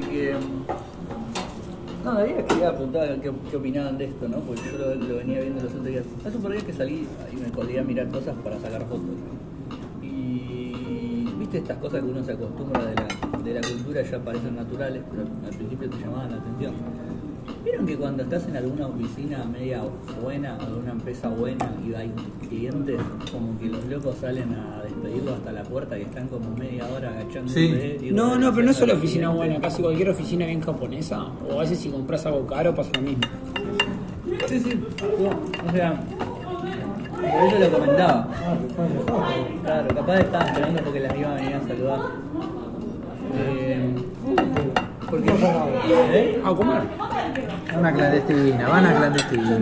de que. No, Daría quería apuntar qué, opinaban de esto, ¿no? Porque yo lo, lo venía viendo los otros días. Hace un par de días que salí y me podía mirar cosas para sacar fotos. Y viste estas cosas que uno se acostumbra de la, de la cultura ya parecen naturales, pero al principio te llamaban la atención. ¿Vieron que cuando estás en alguna oficina media buena, alguna empresa buena y hay clientes, como que los locos salen a despedirlos hasta la puerta y están como media hora agachándose? Sí. No, no, pero no es solo oficina cliente? buena, casi cualquier oficina bien japonesa, o a veces si compras algo caro pasa lo mismo. Sí, sí. No, o sea, por eso lo comentaba. Claro, capaz estaban esperando porque las iban a venir a saludar. Eh, porque, ¿eh? A comer. Una clandestina, van a clandestina.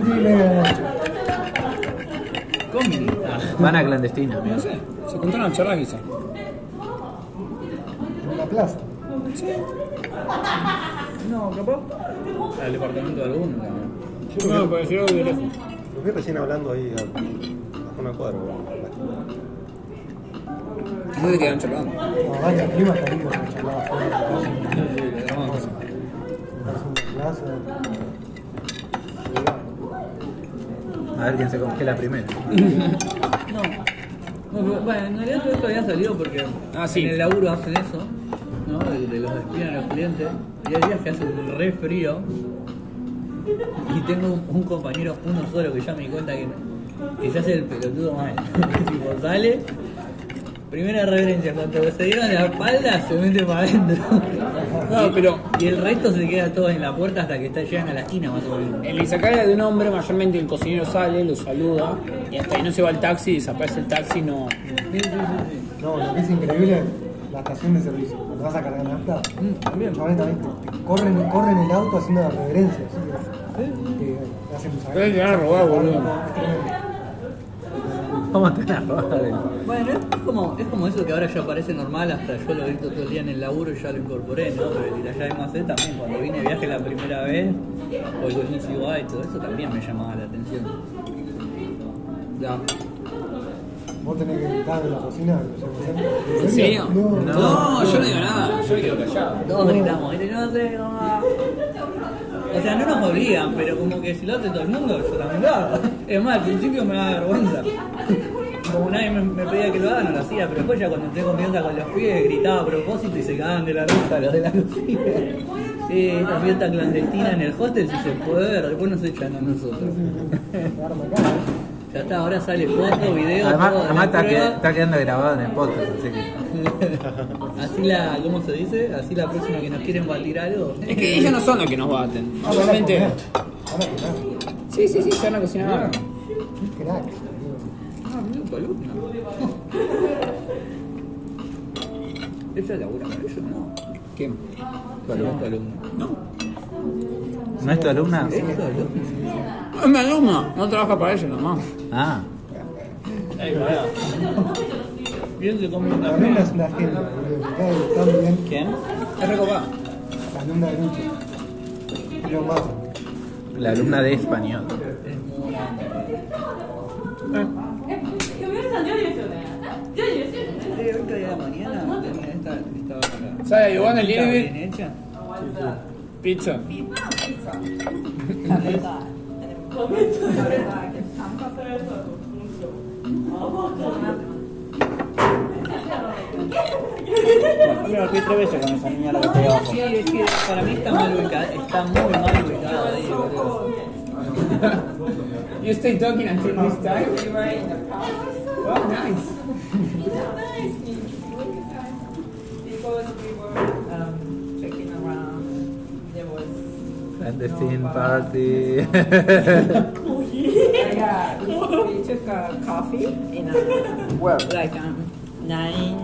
Ah, Van a clandestina. No sé, se contaron a charlas quizás. En la plaza. no, capaz. Al departamento de alguno No, vi, pareció de lejos. Lo vi recién hablando ahí a, a una cuadra. No se quedan charlando. no, vaya, clima está lindo para charlar afuera de la calle. Sí, sí, le damos cosas. A ver quién se congela primero. No. No, pero, bueno, en realidad todo esto había salido porque Ah, sí. en el laburo hacen eso, ¿no? De, de los despiden a los clientes. Y hay días que hace un re frío. Y tengo un, un compañero, uno solo, que ya me di cuenta que, que se hace el pelotudo mal. tipo, sale, primera reverencia, cuando se dieron la espalda, se mete para adentro. No, pero Y el resto se queda todo en la puerta hasta que está, llegan a la esquina más o menos. en la izakaya de un hombre, mayormente el cocinero sale, lo saluda, y hasta ahí no se va el taxi, desaparece el taxi, no. Sí, sí, sí, sí. No, lo que es increíble la estación de servicio. Cuando vas a cargar nafta, Mm, también. los chavales también te, te corren, corren el auto haciendo la reverencia. Que, te hacen un Pero te van a. Bueno, es como, es como eso que ahora ya parece normal, hasta yo lo grito todo el día en el laburo y ya lo incorporé, ¿no? Pero el allá de Macé también, cuando vine de viaje la primera vez, o el Konnichiwa y todo eso también me llamaba la atención. Ya. Vos tenés que gritar en la cocina. ¿En serio? No, No. No, yo no digo nada, yo me quedo callado. Todos gritamos, y no sé cómo. O sea, no nos obligan, pero como que si lo hace todo el mundo, yo también lo hago. Es más, al principio me da vergüenza. Como nadie me, me pedía que lo haga, no lo hacía, pero después ya cuando entré confianza con los pibes, gritaba a propósito y se cagaban de la risa los de la cocina. Eh, esta fiesta clandestina en el hostel, si se puede ver, después nos echan a nosotros. Ya está, ahora sale foto, video, Además, todo además está, que- está quedando grabado en el podcast, así que. Así la, ¿cómo se dice? Así la próxima que nos quieren batir algo. Es que ellos no son los que nos baten. Comer. Sí, sí, sí, se van a cocinar. Qué crack. Ah, mira, tu alumna. Ella labura ellos, ¿no? Tu alumna. No. ¿No es tu alumna? ¿Es alumna? No trabaja para ella nomás. Ah. Bien de cómo la agenda. ¿Quién? Es recopada. La alumna de Lucho. La alumna de español. Eh. ¿Sabe, Iván, el living? Pizza. Bueno, lo tres veces con esa niña la que estoy abajo. Sí, es que para mí está mal ubicada, está muy mal ubicada. You stay talking until this time? Well, oh, nice. Clandestine party. yeah, we took a coffee in a Where? like um, nine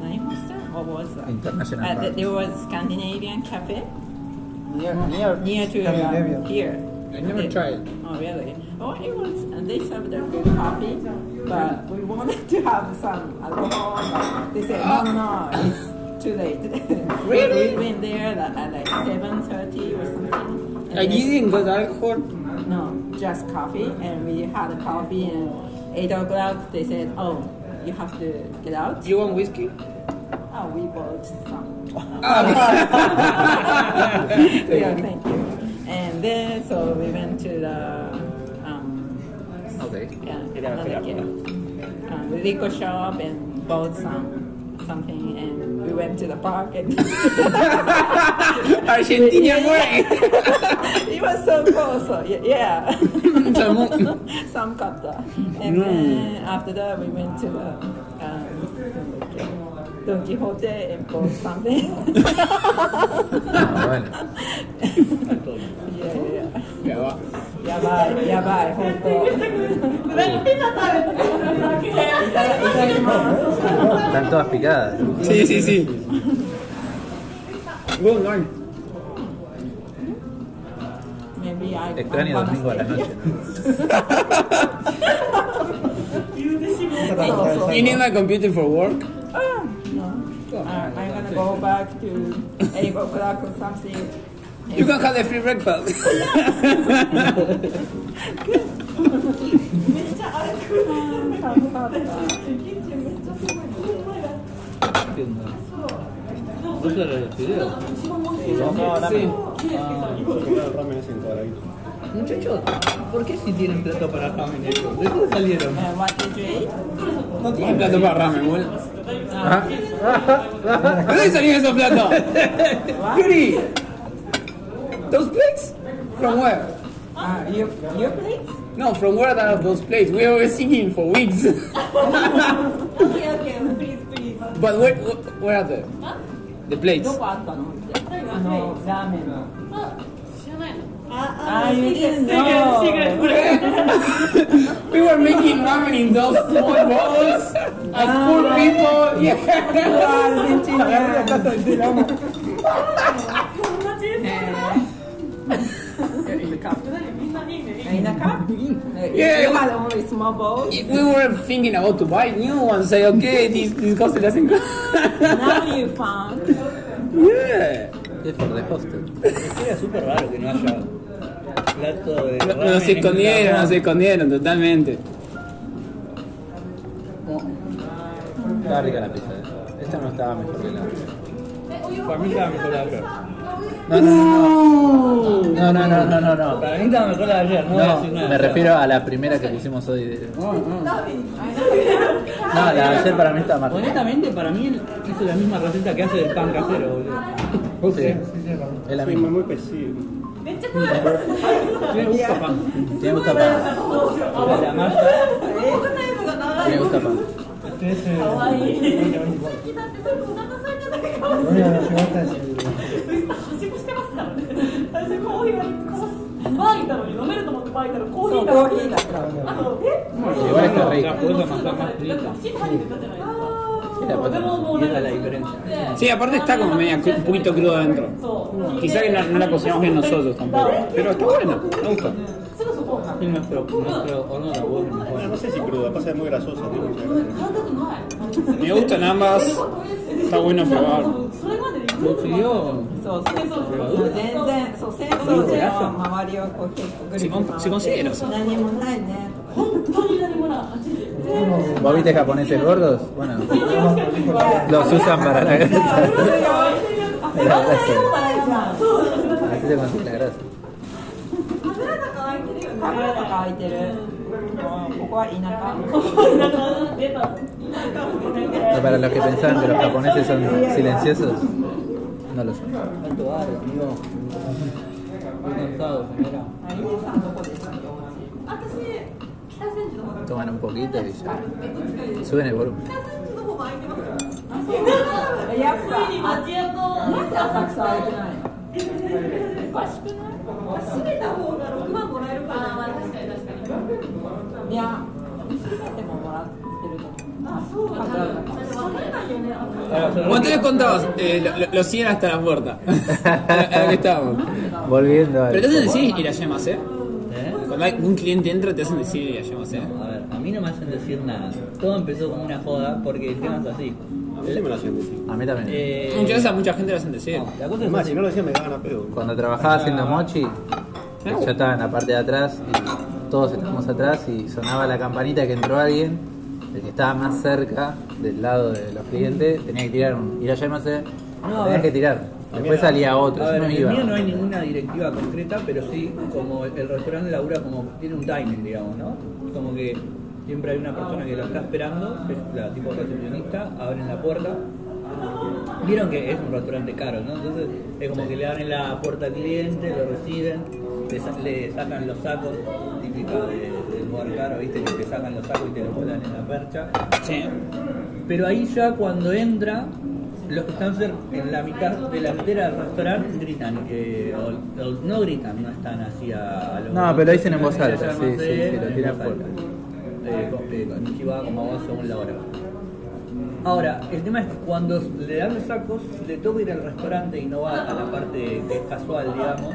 nine percent. What was that? International Uh, party. there was Scandinavian cafe Near, near. near to Scandinavian. uh, here. I never They- tried. Oh really? Oh, it was. And they served a good coffee, but we wanted to have some alcohol. But they said no, no, no, it's too late. Really? we went there at, at like seven thirty or something. And Like you didn't got alcohol? no, just coffee, and we had a coffee, and eight o'clock they said, "Oh, you have to get out." You want whiskey? Oh, we bought some. yeah, thank you. And then, so we went to the, um, Ok. yeah, another fila, kid. Um, liquor shop and bought some something and we went to the park and Argentina muere. it was so cool so yeah Todo el mundo- some capta and No. then after that we went to the um, Don Quixote and bought something Ah, yeah yeah va. やばいやばい本当いただいただきます Están todas picadas. Sí, sí, sí. Good night. Maybe I Extraño I'm gonna domingo a la stay noche. here. So, so, You need my computer for work? Ah, no. Uh, I'm gonna go back to 8 o'clock or something. You can have the free breakfast. Muchachos, ¿por qué si tienen plato para ramen ellos? ¿De dónde salieron? No tiene plato para ramen, boludo. Ah. ¿De dónde salieron esos platos? Yuri! Those plates? From where? Uh, your, your plates? No, from where are those plates? We were singing for weeks. okay, okay, please, please. But where, where are they? Huh? The plates. No, ramen. Ah, you we were making ramen in those small bowls as ah, poor people. Yeah. capture the minimum in a cup. Yeah. Have a small bowl. We were thinking about to buy new ones. Say, okay, this this cost doesn't. now you found. Yeah. Es de hostel. Era súper raro que no haya plato de. No, nos escondieron, nos escondieron totalmente. Está rica la pizza. Eh. Esta no estaba mejor que la. otra. Para mí estaba mejor la otra. No, no, no, no, no, no, no. Para mí estaba mejor de ayer, no. Me refiero a la primera que pusimos hoy. No, la de ayer para mí está más. Honestamente, para mí él hizo la misma receta que hace del pan casero, boludo. Sí, es la misma. コーヒーはバーいたのに飲めると思ってバーいたらコーヒそう、ーだコーヒーだった。あと、え Igual está La rica. podés amasar más frita. 口に入ってたじゃないですか。 la でももう Y なん esa か es la diferencia. Sí, aparte está como media cru- un poquito crudo adentro. そう。 Quizá que no, no la cocinamos bien nosotros tampoco. Pero está buena, me gusta. すぐそこ。 Y nuestro, nuestro horno de huevo es mejor. Bueno, no sé si cruda, pasa que es muy grasosa. tío. 感覚ない。 Me gustan ambas. Está bueno probar. それまでに。 Consiguió そうそうそう。全然、そう、戦争での周りをこう結構ぐるぐる回って Se con- se consigue eso. 何もないね。本当に何もない。あっちで。 ¿Vos viste japoneses gordos? Bueno, los usan para la grasa. La grasa. Así se consigue la grasa. 神楽坂空いてる。ここは田舎。出た。 Para los que pensaban que los japoneses son silenciosos, Dale eso. ¿Cuánto vale, amigo? Muy cansado, señora. Toman un poquito y ya. Suben el volumen. いや、閉ももらって。Cuando les contabas, eh, lo, lo, siguen hasta la puerta. Aquí estábamos. Volviendo a. Pero te hacen decir Irayemase. ¿eh? ¿Eh? Cuando hay un cliente entra, te hacen decir Irayemase. ¿eh? A ver, a mí no me hacen decir nada. Todo empezó como una joda porque el tema es así. A mí sí me lo hacen decir. A mí también. Eh, muchas veces a mucha gente lo hacen decir. La cosa es más, si no lo decían me daban a pedo. Cuando trabajaba ah. haciendo mochi, ah. yo estaba en la parte de atrás y todos estábamos atrás y sonaba la campanita que entró alguien el que estaba más cerca del lado de los clientes tenía que tirar un ir a llamarse No, Tenías que tirar. Después salía otro, A yo ver, no en el mío no hay ninguna directiva concreta, pero sí como el restaurante labura como tiene un timing, digamos, ¿no? Como que siempre hay una persona que lo está esperando, es la tipo recepcionista, abren la puerta. Vieron que es un restaurante caro, ¿no? Entonces es como que le abren la puerta al cliente, lo reciben, le, sa- le sacan los sacos, típica de- lugar caro, ¿viste? Que te sacan los sacos y te los ponen en la percha. Sí. Pero ahí ya cuando entra, los que están en la mitad de la entera del restaurante gritan, eh, o, o no gritan, no están así a, a lo No, pero dicen en voz que alta, sí, sí, sí, lo tiran fuerte. Eh, con- eh, como va según la hora. Ahora, el tema es que cuando le dan los sacos, le toca ir al restaurante y no va a la parte que es casual, digamos,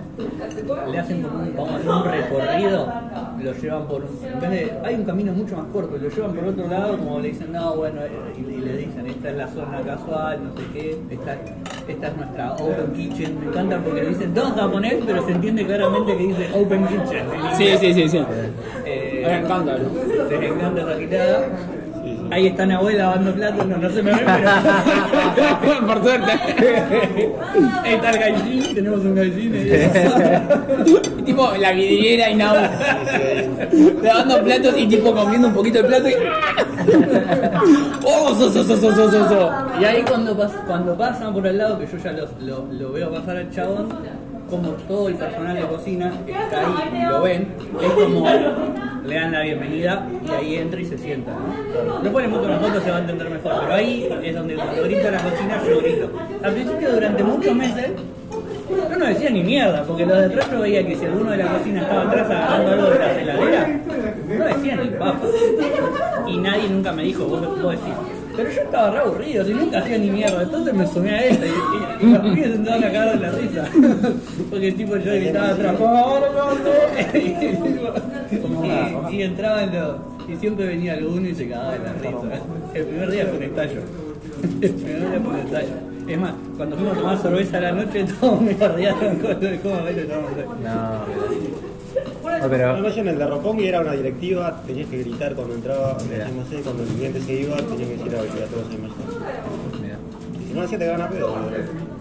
le hacen como un, vamos a hacer un recorrido, lo llevan por en vez de, hay un camino mucho más corto, lo llevan por otro lado, como le dicen, no, bueno, eh, y, y le dicen, esta es la zona casual, no sé qué, esta, esta es nuestra open kitchen, me encanta porque le dicen todo japonés, pero se entiende claramente que dice open kitchen. en Sí, sí, sí, sí. Eh, Me encanta, ¿no? les encanta esa quitada. Ahí está Nahuel lavando platos, no, no se me ve, pero. Por suerte. Ahí está el gallín, tenemos un gallín. ahí. tipo la vidriera y nada. Lavando platos y tipo comiendo un poquito el plato y. ¡Oh, so, so, so, so, so, so! Y ahí cuando, pas- cuando pasan por el lado, que yo ya lo, lo, lo veo pasar al chabón, como todo el personal de cocina está ahí y lo ven, es como le dan la bienvenida y ahí entra y se sienta. ¿no? Después le muestro una foto, se va a entender mejor, pero ahí es donde cuando grita la cocina yo grito. Al principio, durante muchos meses, no decía ni mierda, porque lo de atrás yo veía que si alguno de la cocina estaba atrás agarrando algo de la heladera, no decía ni papa. Y nadie nunca me dijo, vos, vos decís. Pero yo estaba re aburrido, si nunca hacía ni mierda, entonces me sumé a esta y, y, y los pibes a cagar de la risa. Porque tipo yo gritaba atrás, y, y, y entraban los. Y siempre venía alguno y se cagaba de la risa. El primer día fue un estallo. El primer día fue un estallo. Es más, cuando fuimos a tomar cerveza a la noche, todos me bardearon con lo de cómo lo tomamos. No, no, pero. No, yo en el de Roppongi era una directiva, tenías que gritar cuando entraba, no sé, cuando el cliente se iba, tenías que decir a que a todos se Mira, Y si no hacía te ganan a pedo.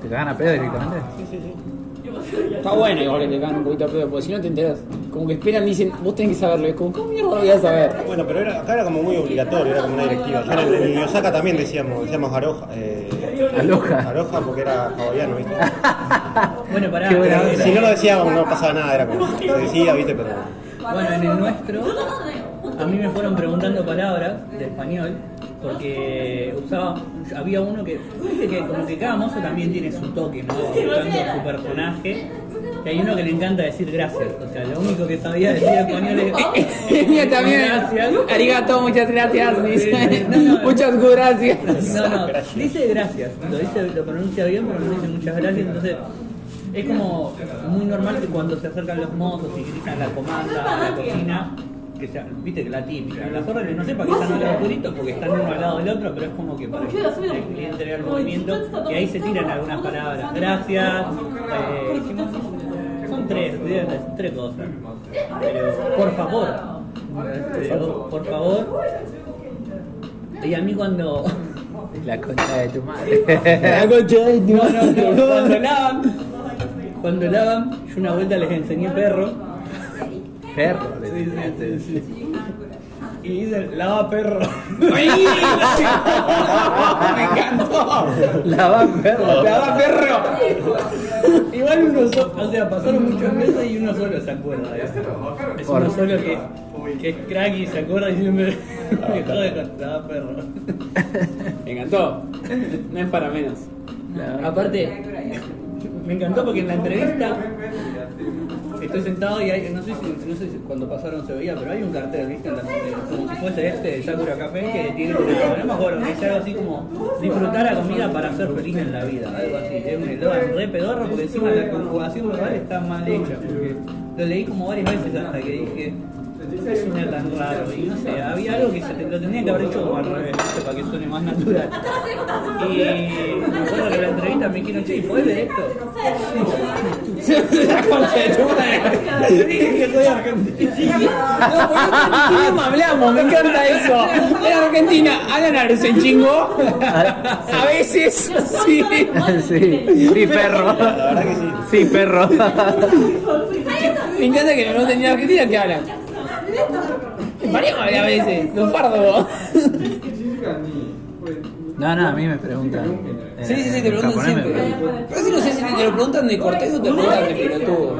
¿Te cagan a pedo directamente? Sí, sí, sí. Está bueno igual que te cagan un poquito a pedo, porque si no te enteras. Como que esperan y dicen, vos tenés que saberlo. Es como, ¿cómo mierda lo voy a saber? Bueno, pero era, acá era como muy obligatorio, era como una directiva. Yo en el, en el Osaka también decíamos, decíamos aroja. Eh, Aloha. Aroja porque era hawaiano, ¿viste? Bueno, pará. Qué buena onda. Si no lo decíamos no pasaba nada, era como, se decía, ¿viste? Pero Bueno, en el nuestro, a mí me fueron preguntando palabras de español, porque usaba, había uno que, viste que como que cada mozo también tiene su toque, ¿no? Buscando su personaje. Y hay uno que le encanta decir gracias, o sea, lo único que sabía decir español es mío también. gracias. Arigato, muchas gracias. No, no. Muchas gracias. No, no, dice gracias, lo dice, lo pronuncia bien, pero no dice muchas gracias, entonces es como muy normal que cuando se acercan los mozos y gritan la comanda, la cocina, que sea, viste que la típica, las órdenes no sé para qué están los puritos porque están uno al lado del otro, pero es como que para que el cliente vea el movimiento y ahí se tiran algunas palabras, gracias, eh, hicimos- tres, tres cosas, pero por favor, por favor, y a mí cuando La concha de tu madre. La concha de tu no, no, no, madre. cuando lavan, cuando lavan, yo una vuelta les enseñé perro. Perro. Sí, sí. Y dicen, lava perro. ¡Ay! Me encantó. Lava perro. ¡Lava perro! Igual uno solo, o sea, pasaron muchos meses y uno solo se acuerda de eso. Es uno solo que, que es crack y se acuerda y siempre me jode con lava perro. Me encantó. No es para menos. Aparte, me encantó porque en la entrevista estoy sentado y hay, no sé si, no sé si cuando pasaron se veía, pero hay un cartel, ¿viste? En la- como si fuese este de Sakura Café que tiene, no me acuerdo, que dice algo así como disfrutar la comida para ser feliz en la vida, algo así. Es un eslogan re pedorro porque encima la conjugación verbal está mal hecha, porque lo leí como varias veces hasta que dije. ¿Por qué suena tan raro? Y no sé, había algo que se te- lo tenía que haber hecho como al revés, para que suene más natural. Y me acuerdo que la entrevista me dijeron, che, ¿y podés leer esto? La. No, hablamos, me encanta eso. En Argentina, hablan se chingó. A veces, sí. sí, sí, perro. Sí. Perro. Me encanta que no tenía Argentina que hablan. No, no, a mí me preguntan. eh, Sí, sí, sí, te preguntan siempre. Pero si no sé si te lo preguntan de cortés o te preguntan de pelotudo.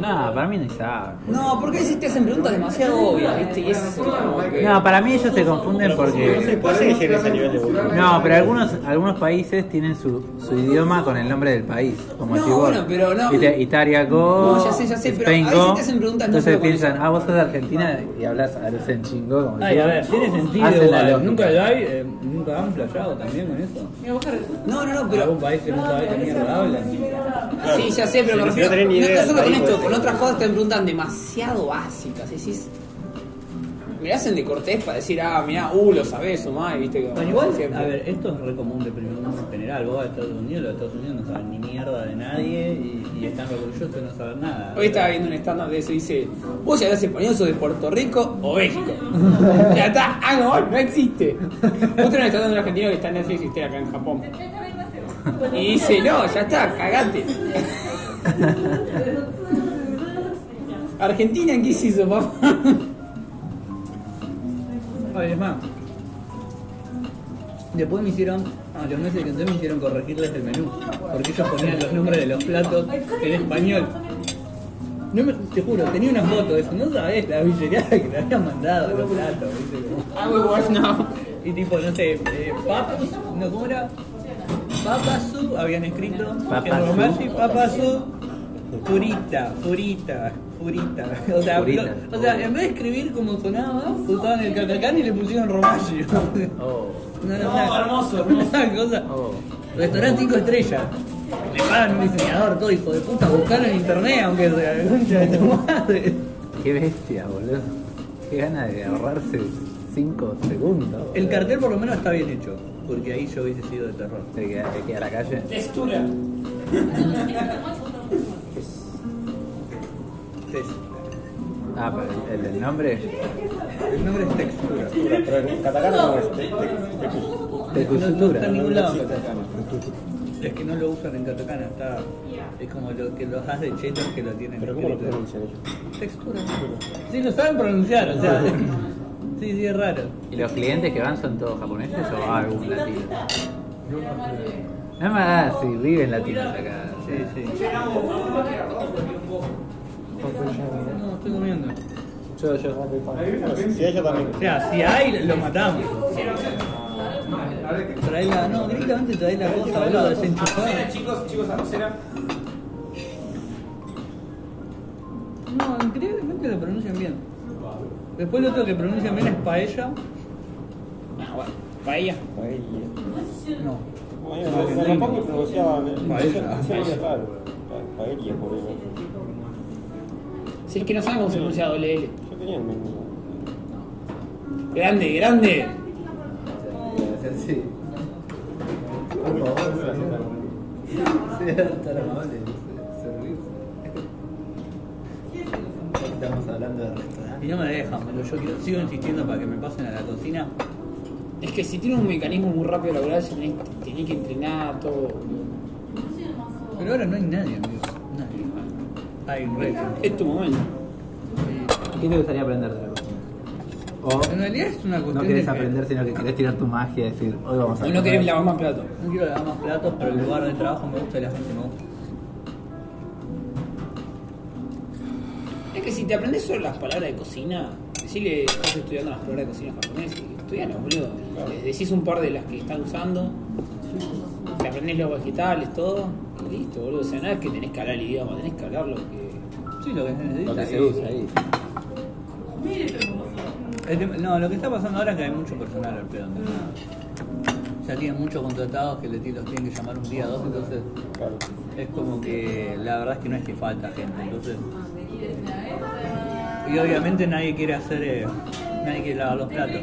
No, para mí no saben. No, porque si te hacen preguntas demasiado obvias, ¿viste? Y es como que. No, para mí ellos se confunden No porque. que a nivel de. No, pero algunos algunos países tienen su, su idioma con el nombre del país. Como No, si vos. bueno, pero no. Ita- Italia Go. No, ya sé, ya sé, pero Spain a veces Go. te hacen preguntas no Entonces solo con piensan, eso. ah, vos sos de Argentina y hablas en chingó. Como Ay, si a ver, tiene sentido. Hacen la igual. lógica. Nunca hay, eh, nunca han playado también con eso. No, no, no, Algún pero. país que no sabe qué mierda hablan. Sí, ya sé, pero me refiero. no solo con esto. Con otras cosas te preguntan demasiado básicas. Decís. Me hacen de cortés para decir, ah, mirá, uh, lo sabés o más, viste. igual, siempre. a ver, esto es re común de primer mundo en general. Vos vas a Estados Unidos, los Estados Unidos no saben ni mierda de nadie y, y están orgullosos de no saber nada. Hoy estaba viendo un stand-up de eso y dice, vos si hablas español sos de Puerto Rico o México. ya está, ah no, no existe. Un stand-up de un argentino que está en Netflix y está acá en Japón. Y dice, no, ya está, cagate. Argentina, ¿qué se hizo, papá? Ay, es más. Después me hicieron, a los meses que entré me hicieron corregirles el menú. Porque ellos ponían los nombres de los platos en español. No me, te juro, tenía una foto de eso, no sabés la billeteada que le habían mandado los platos, I will watch now. Y tipo, no sé, eh, papus, no, ¿cómo era? Papasu, habían escrito. Papasu. En romaji, papasu, purita, purita, purita. O sea, Purita. lo- o sea, en vez de escribir como sonaba, usaban el katakana y le pusieron romaji. Oh. No, no, hermoso. Una cosa. Oh. Restaurante 5 estrellas. Le pagan un diseñador, todo hijo de puta, buscalo en internet, aunque sea concha de tu madre. Qué bestia, boludo. Qué gana de ahorrarse 5 segundos. boludo. El cartel por lo menos está bien hecho, porque ahí yo hubiese sido de terror. El que, el que a la calle. Textura. Es- Ah, pero el, nombre. El nombre es textura. Pero en katakana no es te- te- te- De No, no cultura. está en ningún lado. Es que no lo usan en katakana, está. Es como lo que los has de chetos que lo tienen. Pero ¿cómo lo pronuncian ellos? Textura. Sí, lo saben pronunciar, o sea. Sí, sí, es raro. ¿Y los clientes que van son todos japoneses o algún latino? No más, si viven latinos acá. Sí, sí. No, estoy comiendo. Yo, yo. Si ella también. O sea, si hay, lo matamos. Trae la, no, directamente trae la cosa, boludo, desenchufada. chicos, chicos, arrocera. No, increíblemente lo pronuncian bien. Después lo otro que pronuncian bien es paella. Ah, bueno, paella. Paella. No. Paella. Sí, claro. Pa- Paella, por eso. Si es que no saben cómo se pronuncia doble L. Yo tenía el mismo. Grande, grande. Sí. Estamos hablando de restaurante. Y no me dejan, boludo. Yo quiero, sigo insistiendo para que me pasen a la cocina. Es que si tiene un mecanismo muy rápido laboral, tenés, tenés que entrenar todo. Pero ahora no hay nadie, amigos. Hay un reto. Es tu momento. ¿Qué te gustaría aprender de la cocina? O En realidad es una cuestión no querés de aprender, sino que querés tirar tu magia y decir, hoy vamos a Y no comer. querés lavar más plato. No quiero lavar más platos, pero el lugar de trabajo me gusta y la gente me gusta. Es que si te aprendes solo las palabras de cocina, decirle, estás estudiando las palabras de cocina japonés y estudialas, boludo. Les decís un par de las que están usando, te aprendés los vegetales, todo, listo, boludo. O sea, no es que tenés que hablar el idioma, tenés que hablar lo que. Sí, lo que se necesita. Lo que se es- usa ahí. No, lo que está pasando ahora es que hay mucho personal al pedo. Ya tienen muchos contratados que los tienen que llamar un día, dos, entonces Claro. es como que la verdad es que no es que falta gente, entonces. Y obviamente nadie quiere hacer, eh, nadie quiere lavar los platos.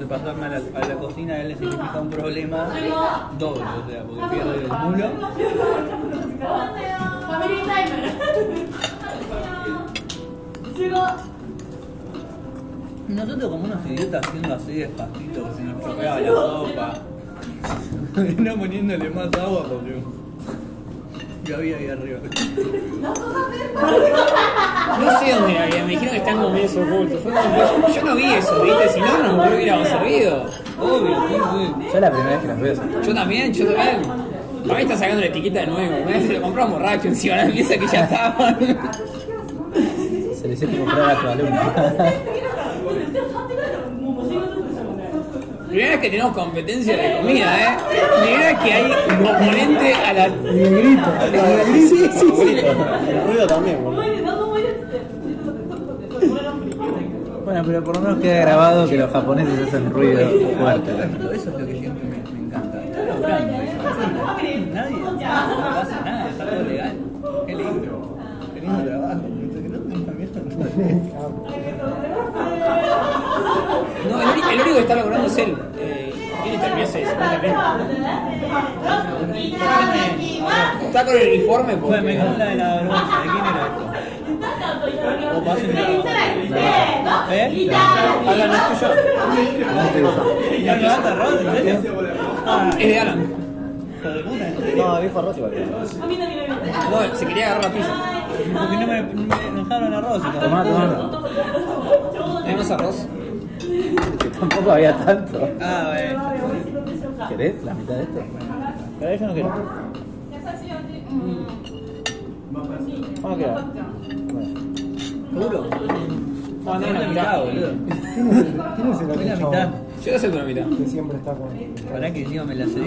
De pasarme a la, a la cocina, a él le significa un problema doble, o sea, porque pierde el mulo. Family timer. Nosotros como unos idiotas haciendo así despacito, que se nos chopeaba la sopa. No poniéndole más agua porque yo había ahí arriba. No sé dónde había, me dijeron que están como medio ocultos. Yo, yo no vi eso, ¿viste? Si no, no me hubiéramos servido. Obvio, sí. Yo la primera vez que las veo. Yo también, yo también. Para mí está sacando la etiqueta de nuevo. Me se lo compró borracho encima de la mesa que ya estaban. Se le hicieron comprar a tu alumno. Primera vez que tenemos competencia de comida, ¿eh? Primera vez que hay oponente a la. Y el grito, el grito. Sí, sí, sí. El ruido también, boludo. Bueno, pero por lo menos queda grabado que los japoneses hacen ruido fuerte. Eso es lo que siempre me, me encanta. Está laburando ellos. Nadie, no pasa nada, está todo legal. Qué lindo. Qué lindo trabajo. Que no tenga miedo. No, el, único- que está logrando es él. Eh, él terminó hace 50 minutos. Está con el uniforme me porque. quedó la de la vergüenza. ¿De quién era esto? O pásenme la ¿Eh? Alan, ¿no es tuyo? ¿Ya levanta Rod? ¿En serio? Ah, Es de Alan. ¿en? No, dijo Rossi igual. No, se quería agarrar la pizza. Porque no me, me dejaron arroz. de Tomá, tomá. ¿Hay más arroz? Tampoco había tanto. Ah, bueno. ¿Querés la mitad de esto? Pero yo no quiero. ¿Cómo queda? ¿Seguro? No, no, Es la mitad. mitad, boludo. ¿Quién es el, es el Es otro la mitad. Yo acepto la mitad. que siempre está con... Para que encima me la cedió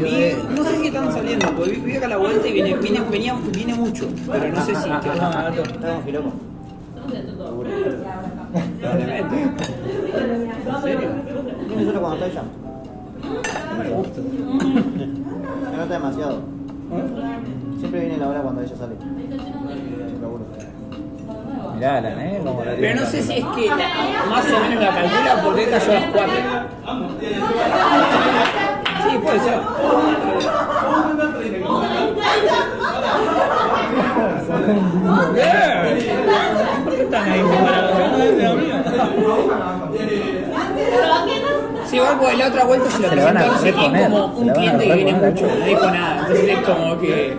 no sé si están saliendo, porque vi- acá la vuelta y viene, viene, venía, viene mucho, pero no sé si. Ah, filoco. Probablemente. Solo cuando está ella. No me gusta. Se nota demasiado. Siempre viene la hora cuando ella sale. Mirá, Alan, ¿eh? Como la Pero no sé si es que la- más o menos la calcula porque cayó a las 4. Sí, puede ser. Bien. ¿Por qué están ahí separados? ¿No es de lo mío? Sí, igual porque la otra vuelta se la van a reponer, como un cliente que viene mucho, no dijo nada. Entonces es como que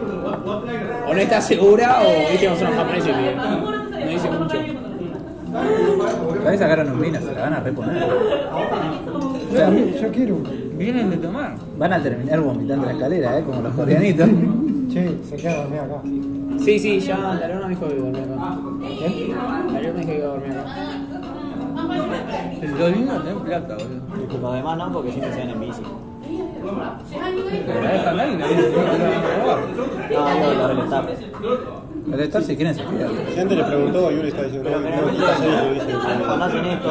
o no está segura o viste como son los japoneses que no dicen mucho. Ahí sacaron un vino, se la van a reponer. Yo, quiero un... Vienen de tomar. Van a terminar vomitando la escalera, ¿eh? Como los coreanitos. Che, se queda dormida acá. Sí, sí, ya la luna me dijo que dormía acá. La luna me dijo que iba a dormir acá. Lo lindo es tener plata, boludo. Los demás no, porque siempre se ven en bici. Pero la dejan ahí y no robar. No, no, lo del staff. El estar si quieren se quedan. Si antes le preguntó y uno le está diciendo, no, no, hacen esto,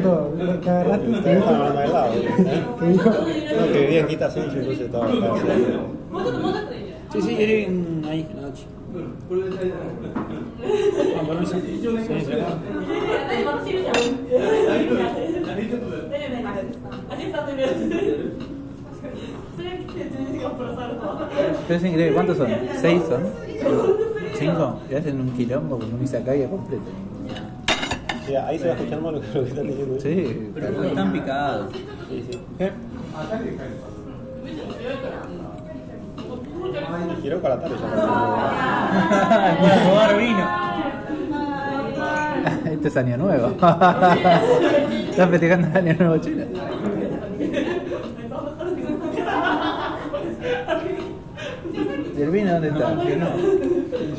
todo. Lo que agarraste te Estaba dijo. hablando del lado, ¿eh? ¿Qué dijo? No, que vivían quita seis, entonces estaba estaba así. Sí, sí, yo ahí en la noche. Pero es increíble, ¿cuántos son? ¿Seis son? ¿Cinco? Y hacen un quilombo con un izakaya completo. Sí, ahí se va a escuchar más lo que, lo que están diciendo. ¿eh? Sí, Pero están picados. Sí, sí. Quiero para la tarde ya. Robar vino. este es año nuevo. Están festejando el año nuevo chino. ¿Y el vino dónde está? Y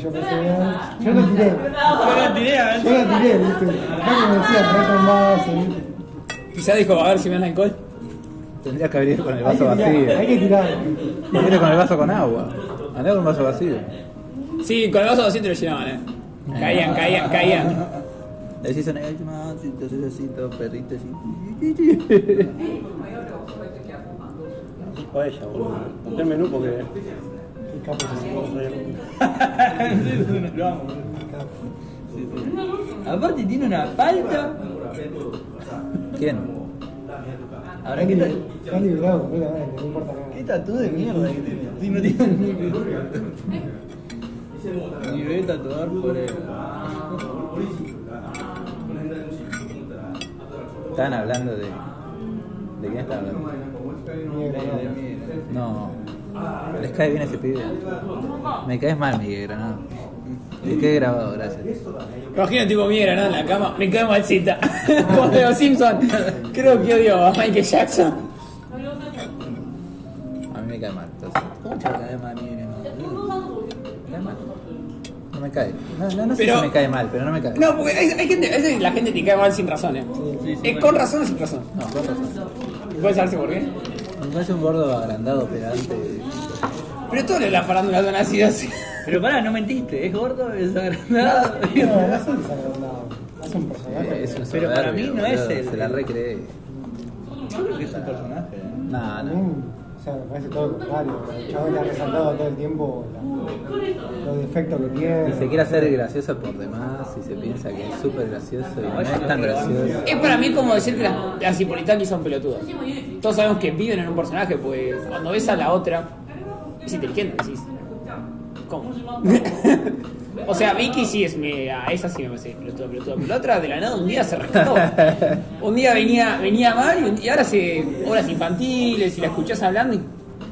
yo pensé, "Ah, yo lo tiré. Yo la tiré a ver Yo lo tiré, viste. Acá que me decían, trae con vaso, viste. Quizá dijo, a ver si me dan alcohol. Tendría que haber ido con el Hay vaso que tirar, hay vacío. que tirar. Viene con el vaso con agua. Andá con un vaso vacío. Sí, con el vaso vacío te lo llenaban, eh. Caían, caían, caían. Le decís te haces así, todo perrito así. Dijo ella, boludo. Busqué el menú porque. El capo se no sabía. Lo amo. Aparte tiene una palta. ¿Quién? Ahora, ¿qué, ta- Está liberado completamente, no importa nada. qué tatu de mierda que tiene? Si no tiene ni Ni ve tatuar por él. Estaban hablando de. ¿De quién estaban hablando? No. Les cae bien ese pibe. Me caes mal, Miguel Granado. Te quedé grabado, gracias. Imagina tipo mierda, ¿no? En la cama, me cae malcita. Como de los Simpson. Creo que odio a Michael Jackson. A mí me cae mal. Entonces. ¿Cómo te va a caer mal, Granado? Me cae mal. No me cae. No, no, no sé Pero- si me cae mal, pero no me cae. No, porque hay, hay gente, la gente te cae mal sin razón, ¿eh? Sí, sí, Es con razón o sin razón. No, con razón. ¿Puedes saberse por qué? Me parece un gordo agrandado, pedante. Pero todo lo de la farándula son así, así. Pero pará, no mentiste, es gordo, es agrandado. No, no es agrandado. Es un personaje. Es un Pero para mí no es boludo, el- Se la recree. Yo creo que es un personaje. ¿eh? No, mí, no. o sea, me parece todo lo contrario. El chabón le ha resaltado todo el tiempo la- los defectos que tiene. Y se quiere hacer gracioso por demás y se piensa que es súper gracioso y no es tan gracioso. Es para mí como decir que las, las Hipolitaki son pelotudas. Todos sabemos que viven en un personaje, pues cuando ves a la otra, es inteligente, decís. ¿Cómo? o sea, Vicky sí es me, a esa sí me parece pelotuda, pelotuda. Pero la otra de la nada un día se rescató. Un día venía, venía mal y, un- y ahora hace horas infantiles y la escuchás hablando y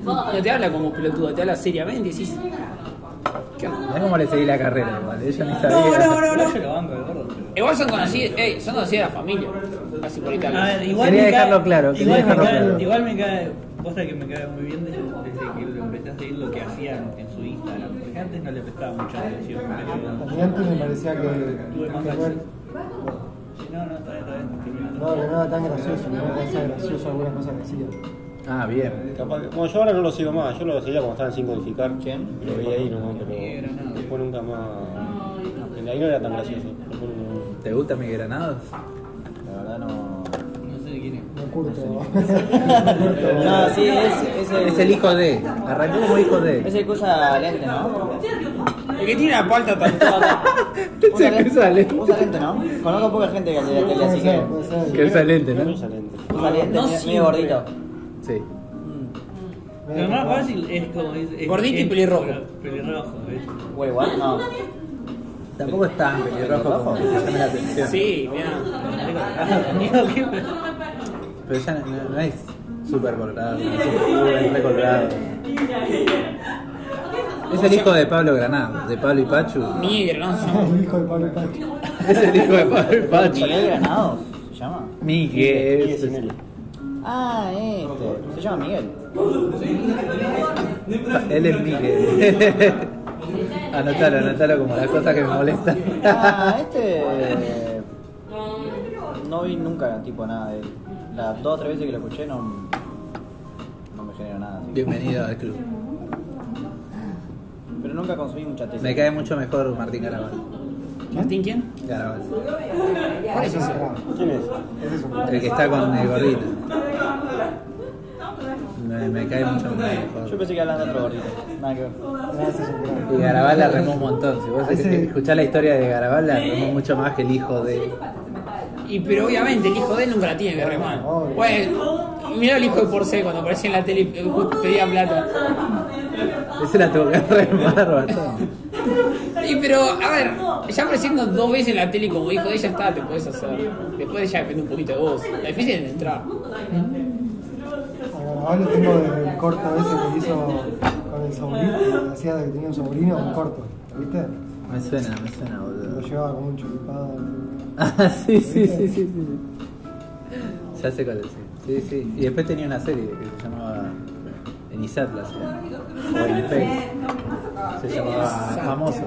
no te habla como pelotuda, te habla seriamente y decís. ¿Qué onda? Mirá cómo le seguí la carrera igual, ella ni sabía. No, no, no, no. Yo lo banco de gordo. pero- Igual son conocidas, ey, son conocidas de la familia. A ver, igual Quería me cae- dejarlo claro, me dejarlo cae, claro. igual me cae, vos sabés que me cae muy bien desde, desde que lo empecé a seguir lo que hacían en su Instagram. Porque antes no le prestaba mucha atención. A Pero, mí antes me parecía que, Tuve más que no. Sí, no, no, está bien, está no, que no era tan gracioso, no me parecía gracioso algunas cosas que. Ah, bien. Capaz que- bueno, yo ahora no lo sigo más, yo lo seguía cuando estaban sin codificar. ¿Quién? Lo veía ahí nomás, pero después nunca más. Ahí no era tan gracioso. ¿Te gusta mi granados? Verdad no. No sé de quién es. No curto. No, sí, es, es, el, Es el hijo de. Arrancó como hijo de. Es el que usa lente, ¿no? El que tiene la palta tatuada. Usa que usa lente. Usa lente, ¿no? Conozco poca gente que hace la tele, así que. Que usa lente, no usa lente. Usa lente, No medio- medio siempre. gordito. Sí. Lo más fácil es como. Es, es- Gordito y es- pelirrojo. Pelirrojo, ¿ves? No. Tampoco es tan pelirrojo como que te llame la atención. Sí, mira. Pero ya no, no- es súper colorado, no es súper recolorado. Es el hijo de Pablo Granado, de Pablo y Pachu. Miguel, ¿no? El hijo de Pablo Pacho. Es el hijo de Pablo y Pachu. Miguel Granados se llama. Miguel. Miguel. Ah, este. Se llama Miguel. Él es Miguel. anotalo, anotalo como las cosas que me molestan. Ah, este. No vi nunca tipo nada de él. Las dos o tres veces que lo escuché no. No me genera nada. así. Bienvenido al club. Pero nunca consumí mucha tele. Me cae mucho mejor Martín Garabal. ¿Martín quién? Garabal. ¿Cuál es ese? ¿Quién es? Ese es un El que está con el gordito. Me, me cae mucho Yo mejor. pensé que hablaban de otro gordito. Nada que ver. Y Garabal la remó un montón. Si vos Ese- escuchás la historia de Garabal, la remó mucho más que el hijo de. Y pero obviamente el hijo de él nunca la tiene que remar. Obvio. Bueno, mira el hijo de Porcel cuando aparecía en la tele y eh, pedía plata. Ese la tuvo que remar bastante. Y pero, a ver, ya apareciendo dos veces en la tele como hijo de ella está, te puedes hacer. Después ya depende un poquito de vos. La difícil es entrar. A Garabal lo tengo desde el corto ese que hizo con el sobrino. Hacía de que tenía un sobrino, un corto. ¿Viste? Me suena, me suena, Lo boludo. llevaba como un chupipado. Ah, sí, sí, sí, sí, sí. Ya sé cuál es. sí. Sí. Y después tenía una serie que se llamaba. En ISAT la hacía. O en Space. Se llamaba Famosos.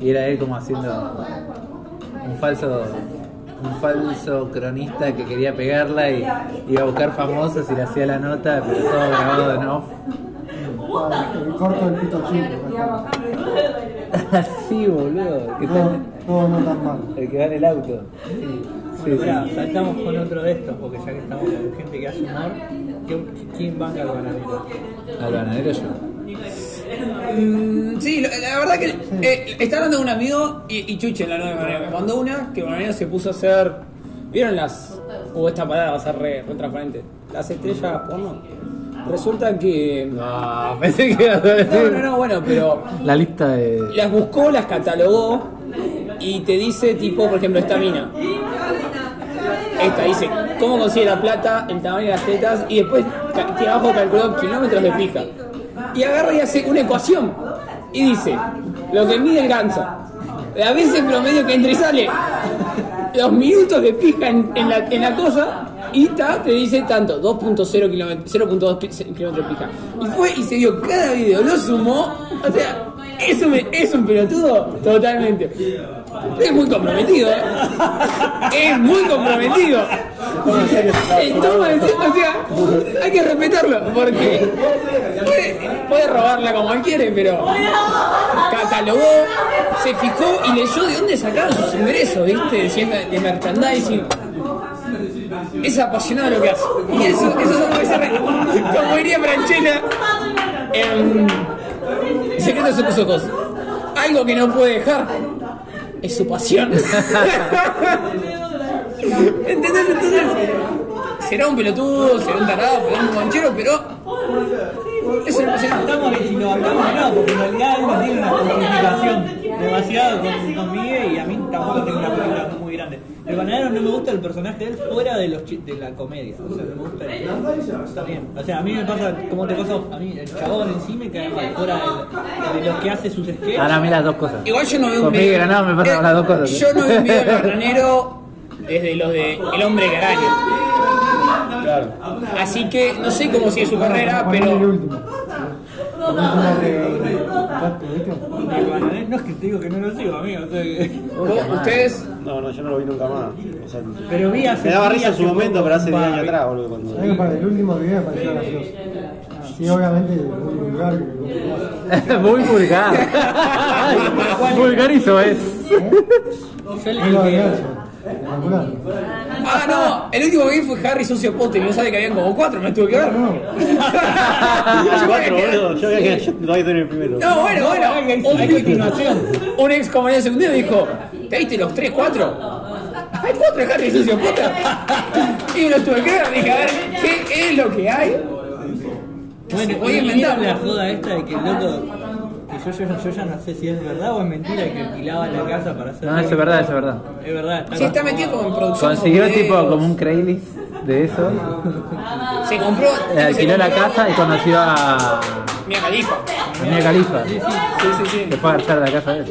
Y era él como haciendo un falso un falso cronista que quería pegarla y iba a buscar famosos y le hacía la nota, pero todo grabado en off. El corto del pito chico. Así, boludo. Que Todo, todo no tan mal. el que va en el auto. Sí, Bueno, sí. pará, saltamos con otro de estos, porque ya que estamos con gente que hace humor, ¿quién- ¿quién banca al bananero? Al bananero yo. Mm, sí, la, la verdad que eh, está hablando de un amigo y, y Chuche en la nueva manera me mandó una que Bananero se puso a hacer. ¿Vieron las O esta palabra va a ser re, re transparente. Las estrellas porno. Resulta que. No, pensé que ibas a No, decir. no, no, bueno, pero La lista de. las buscó, las catalogó y te dice, tipo, por ejemplo, esta mina. Esta dice, ¿cómo consigue la plata, el tamaño de las tetas? Y después, que abajo calculó kilómetros de pija. Y agarra y hace una ecuación. Y dice, lo que mide ganso, la veces promedio que entra y sale, los minutos de pija en, la, cosa, y ta, te dice tanto, 2.0 kilómetros, 0.2 pi- kilómetros pija. Y fue y se dio cada video, lo sumó, o sea, es un, es un pelotudo, totalmente. Es muy comprometido, ¿eh? Es muy comprometido. Eh, toma, o sea, hay que respetarlo, porque puede, robarla como él quiere, pero catalogó, se fijó y leyó de dónde sacaban sus ingresos, ¿viste? De merchandising. Es apasionado lo que hace. Y eso, eso es re- como diría Franchella en Secreto de sus ojos. Algo que no puede dejar es su pasión. ¿Entendés? Entonces, será un pelotudo, será un tarado, será un manchero, pero es una pasión. Estamos si lo hablamos no, porque en realidad él no tiene una justificación demasiado con, con Miguel y a mí tampoco tengo una grande. El bananero no me gusta el personaje de él fuera de los de la comedia. O sea, no me gusta el, está bien. O sea, a mí me pasa, como te pasa a mí, el chabón en sí me cae mal fuera de, de los que hace sus sketches. Ahora mira las dos cosas. Igual yo no veo un Con video. Granado me pasan Eh, las dos cosas. Yo no veo un video de Bananero desde los de El Hombre Caraño. Claro. Así que no sé cómo sigue su carrera, pero. No es que te digo que no lo sigo, amigo. o sea que- ¿Vos- ¿Ustedes? No, no, yo no lo vi nunca más. O sea, Pero vi hace me daba risa en su momento, pero hace un 10 años atrás, boludo. Cuando... ¿Sabes que para el último video me pareció gracioso? Sí, obviamente muy vulgar. que- Muy vulgar. Vulgarizo es. Yo el, Muy Ah, no, el último que vi fue Harry Sucio Potter y no sabe que habían como cuatro, me tuve que ver. No, Yo Cuatro, boludo. Yo, había que, en el primero. No, bueno, bueno. hay continuación. Un ex compañero de secundario dijo, ¿te viste los tres, cuatro? Hay cuatro de Harry Sucio Potter. Y me los tuve que ver, dije, a ver, ¿qué es lo que hay? Bueno, Voy a inventar la joda esta de que el loco. Que yo, yo, yo ya no sé si es verdad o es mentira que alquilaba la casa para hacer. No, eso es verdad, eso es verdad. Es verdad. Sí, está metido como en producción. Consiguió con tipo como un Craigslist de eso. Se compró. Le alquiló se la casa y conoció a Mia Khalifa. a Mia Khalifa. Sí, sí, sí. Se fue a garchar a la casa de él.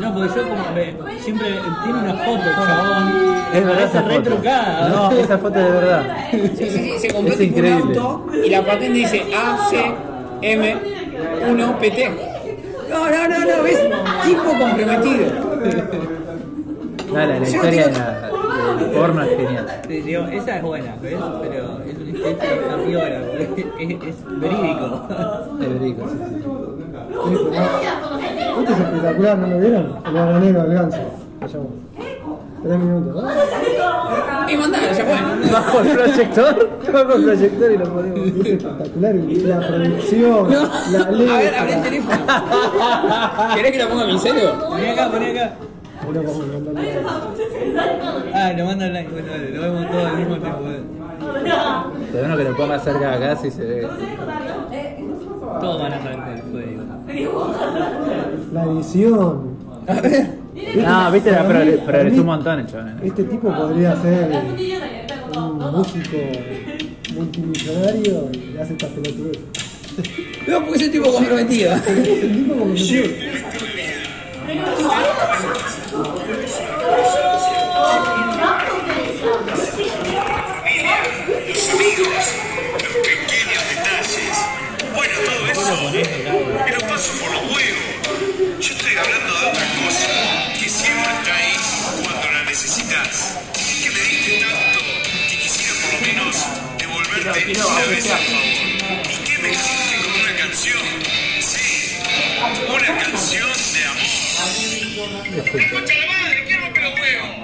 No, porque yo como me, siempre tiene una foto, chabón. Es verdad esa foto. retrucada. No, esa foto es de verdad. Sí, sí, sí, se compró Es tipo increíble. un auto y la patente dice ACM1PT. No, no, no, no, ves tipo comprometido. Dale, la Yo no historia tengo- de la- del porno es genial. Sí, digo, esa es buena, ¿ves? Pero es un es una piola, porque es, es verídico. Es rico, sí, sí. Este es espectacular, ¿no lo vieron? El bananero al ganso. Se llama. Tres minutos. ¿no? Y mandalo, ya fue. Bajo el proyector, bajo el proyector y lo ponemos. Es espectacular. y La producción, la A ver, abre el teléfono. ¿Querés que la ponga en mi celu? Poné acá, poné acá. Uno como mandando- Ah, lo manda online. Bueno, dale, lo vemos todo al mismo tiempo. Pero uno que lo ponga cerca de acá si se ve. Todos van a saber cuál fue. digo. La edición. No, viste, mí- mí, un montón el chabón. ¿eh? Este tipo podría ser un músico multimillonario y hace estas pelotudes. No, porque es un tipo comprometido. Es un tipo pequeños detalles. Bueno, todo eso me lo paso por los huevos. Yo estoy hablando de otra cosa, que siempre está ahí cuando la necesitas. Que me diste tanto que quisiera por lo menos devolverte una vez al favor. ¿Y qué me hiciste con una canción? Sí, una canción de amor. ¡Escucha la madre! ¡Quiero romper los huevos!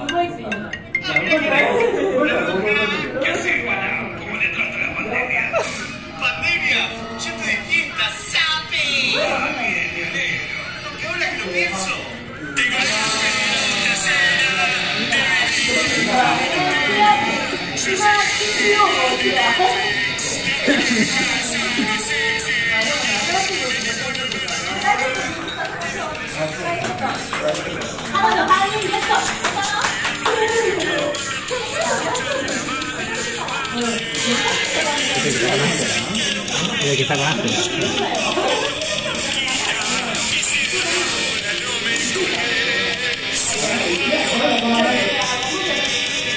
下がってます。La tercera de vivir.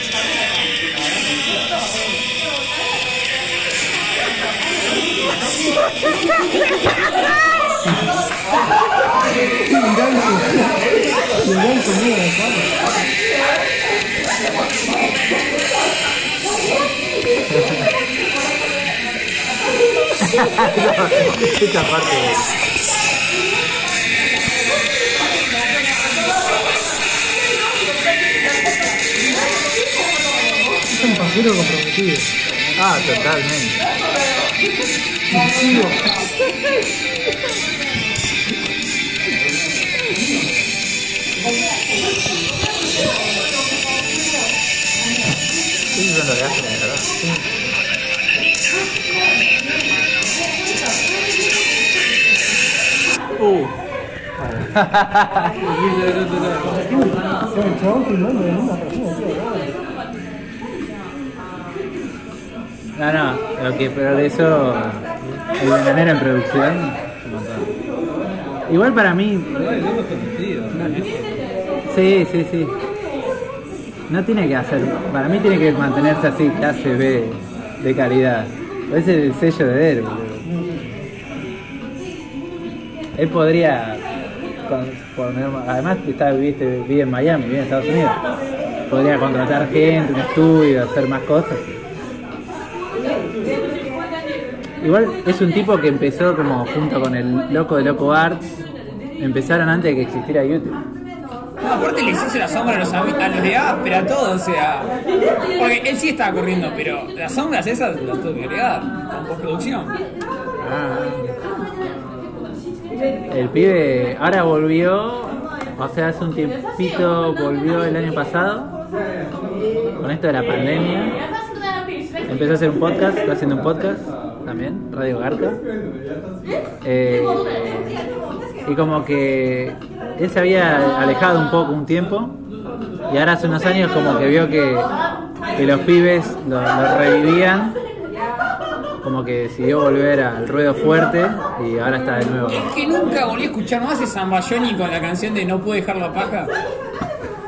Desde que pasero comprometido. Ah, totalmente. Impulsivo. Estoy usando de de verdad. Uh. Filmando una persona. tío, ¿no? No, lo que progresó el bananero en producción. Igual para mí, sí, sí, sí. No tiene que hacer, para mí tiene que mantenerse así, clase B de calidad. Ese es el sello de él. Él podría, además está, viste, vive en Miami, vive en Estados Unidos, podría contratar gente, un estudio, hacer más cosas. Igual es un tipo que empezó como junto con el loco de Loco Arts, empezaron antes de que existiera YouTube. No, aparte le hizo la sombra a los, a los de Asper, a todos, o sea. Porque él sí estaba corriendo, pero las sombras esas las tuve que agregar con postproducción. El pibe ahora volvió, o sea, hace un tiempito volvió el año pasado, con esto de la pandemia. Empezó a hacer un podcast, está haciendo un podcast también, Radio Garca. Eh, y como que él se había alejado un poco un tiempo y ahora hace unos años como que vio que, que los pibes lo, lo revivían, como que decidió volver al ruedo fuerte y ahora está de nuevo. El que nunca volví a escuchar más es Zambayoni con la canción de No puedo dejar la paja.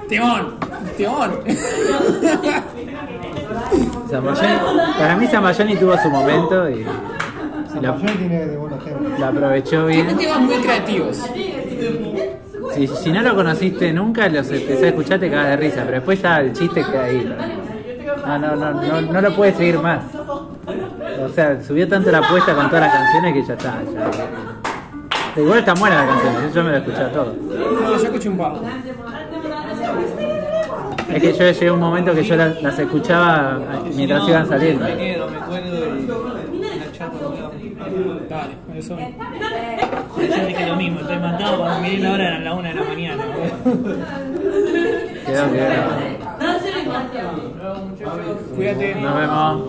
Timón, timón. Para mí Zambayoni tuvo su momento y tiene de buenos temas. lo aprovechó Tiene bien. temas muy creativos. Si, si no lo conociste nunca, los empecé a escuchar, te cagas de risa, pero después ya el chiste queda ahí. No, no, no, no, no lo puedes seguir más. O sea, subió tanto la apuesta con todas las canciones que ya está. ya- Igual está buena la canción, yo me la escuché todo. No, yo escuché un par. Es que yo llegué a un momento que yo las, las escuchaba mientras iban saliendo. Me quedo, me cuelgo y la chapa Dale, eso. Yo dije lo mismo, estoy matado cuando miré la hora a la una de la mañana. Quedó, quedó. Cuídate. Nos vemos.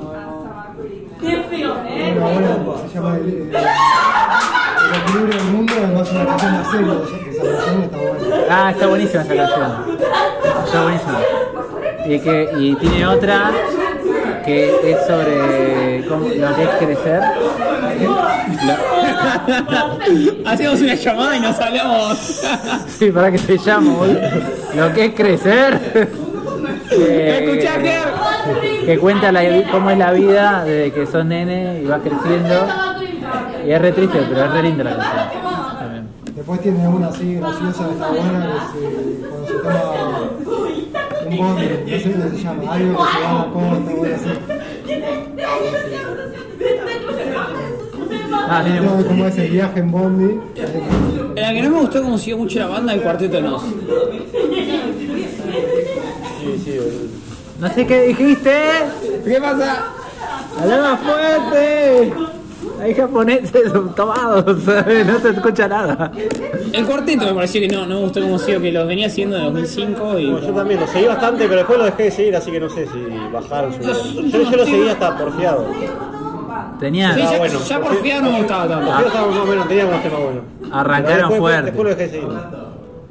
Una buena se llama el, el, el equilibrio del mundo, además una canción más seria de esa canción está buena. Ah, está buenísima esa canción. Está buenísima. Y, que, y tiene otra que es sobre cómo- lo que es crecer. Hacemos una llamada y nos hablamos. Sí, para que te llamo, boludo. Lo que es crecer. Que- Ger. que cuenta la, cómo es la vida desde que sos nene y vas creciendo. Y es re triste, pero es re linda la canción. Después tiene una así graciosa, está buena, que se, cuando se toma un bondi, no sé cómo se llama, algo que se va a la costa, algo así. Ah, tiene Todo como es el viaje en bondi. La que no me gustó como siguió mucho la banda, el cuarteto Nos. No sé qué dijiste. ¿Qué pasa? ¡Habla más fuerte! Hay japoneses tomados, ¿sabes? No se escucha nada. El cuarteto me pareció que no, no me gustó como siguió, que los venía haciendo en 2005 y. Bueno, yo también lo seguí bastante, pero después lo dejé de seguir, así que no sé si bajaron, subieron. Yo, yo lo seguí hasta porfiado. Tenía, Sí, Ah, ya, bueno. ya porfiado no me gustaba tanto. Estábamos más o menos, teníamos unos temas buenos. Arrancaron después, fuerte. Después lo dejé de seguir.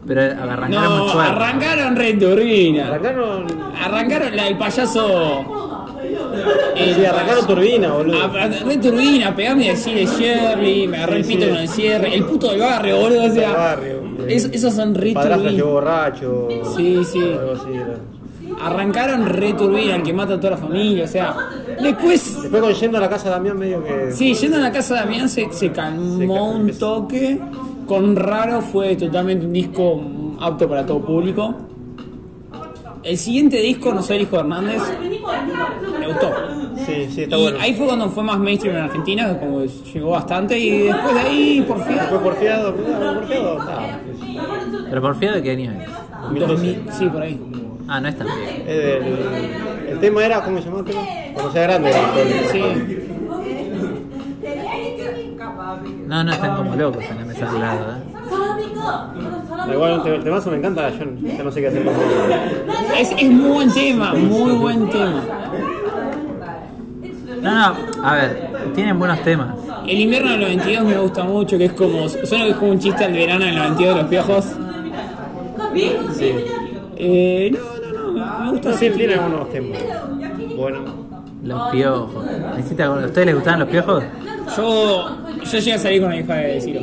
pero arrancaron muy No, fuerte. arrancaron re turbina. Arrancaron. Arrancaron la del payaso. Eh, Sí, arrancaron turbina, boludo. a- a- Re turbina, pegarme y decir Shirley, me agarré el pito con el cierre, el puto del barrio, boludo, o sea. Del barrio. es- esos son re Padrastro turbina. llegó borracho. Sí, sí. Algo así era. Arrancaron re turbina, el que mata a toda la familia, o sea. Después, Después con yendo a la casa de Damián medio que. sí, yendo a la casa de Damián se, se calmó Se un toque. Con Raro fue totalmente un disco apto para todo público. El siguiente disco, No soy el hijo de Hernández, me gustó. Sí, sí, está Y bueno. ahí fue cuando fue más mainstream en Argentina, como que llegó bastante, y después de ahí, por fin. Después porfiado, no, porfiado, está. Pero por fiado de qué año es. 2012. Sí, por ahí. Ah, no es tan bien. El tema era, ¿cómo se llamaba el tema? Cuando sea grande. era. Sí. No, no, están como locos en la mesa al lado, ¿eh? Igual el temazo me encanta, yo no sé qué hacer con él. Es, es muy buen tema, muy buen tema. No, no, a ver, tienen buenos temas. El invierno del 92 me gusta mucho, que es como. Suena que es como un chiste al verano del 92 de los piojos. Eh, no, no, no, me gusta Sí, tiene algunos temas. Bueno, Los piojos. Necesita- ¿A ustedes les gustaban los piojos? Yo, yo llegué a salir con la hija de Ciro.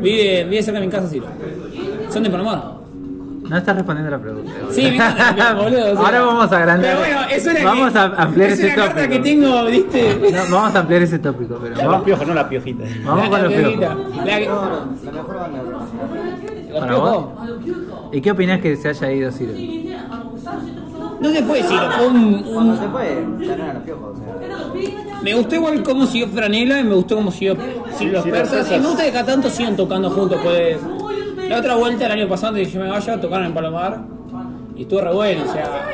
Vive, vive cerca de mi casa, Ciro. Son de Panamá. No estás respondiendo la pregunta. boludo. Sí, me encanta los piojos, boludo. o sea. Ahora vamos a agrandar. Pero bueno, es una, vamos que- a ampliar es ese una tópico. que tengo, ¿viste? No, vamos a ampliar ese tópico, pero los vamos, piojos, no la piojita. vamos con La los piojita. piojos. La, La mejor banda. ¿Y qué opinás que se haya ido Ciro? No se fue Ciro, fue un, se fue, los piojos. Me gustó igual cómo siguió Franela y me gustó cómo siguió los persas. Y me gusta que cada tanto sigan tocando juntos. Pues la otra vuelta el año pasado, yo me vaya, tocaron en Palomar. Y estuvo re bueno, o sea.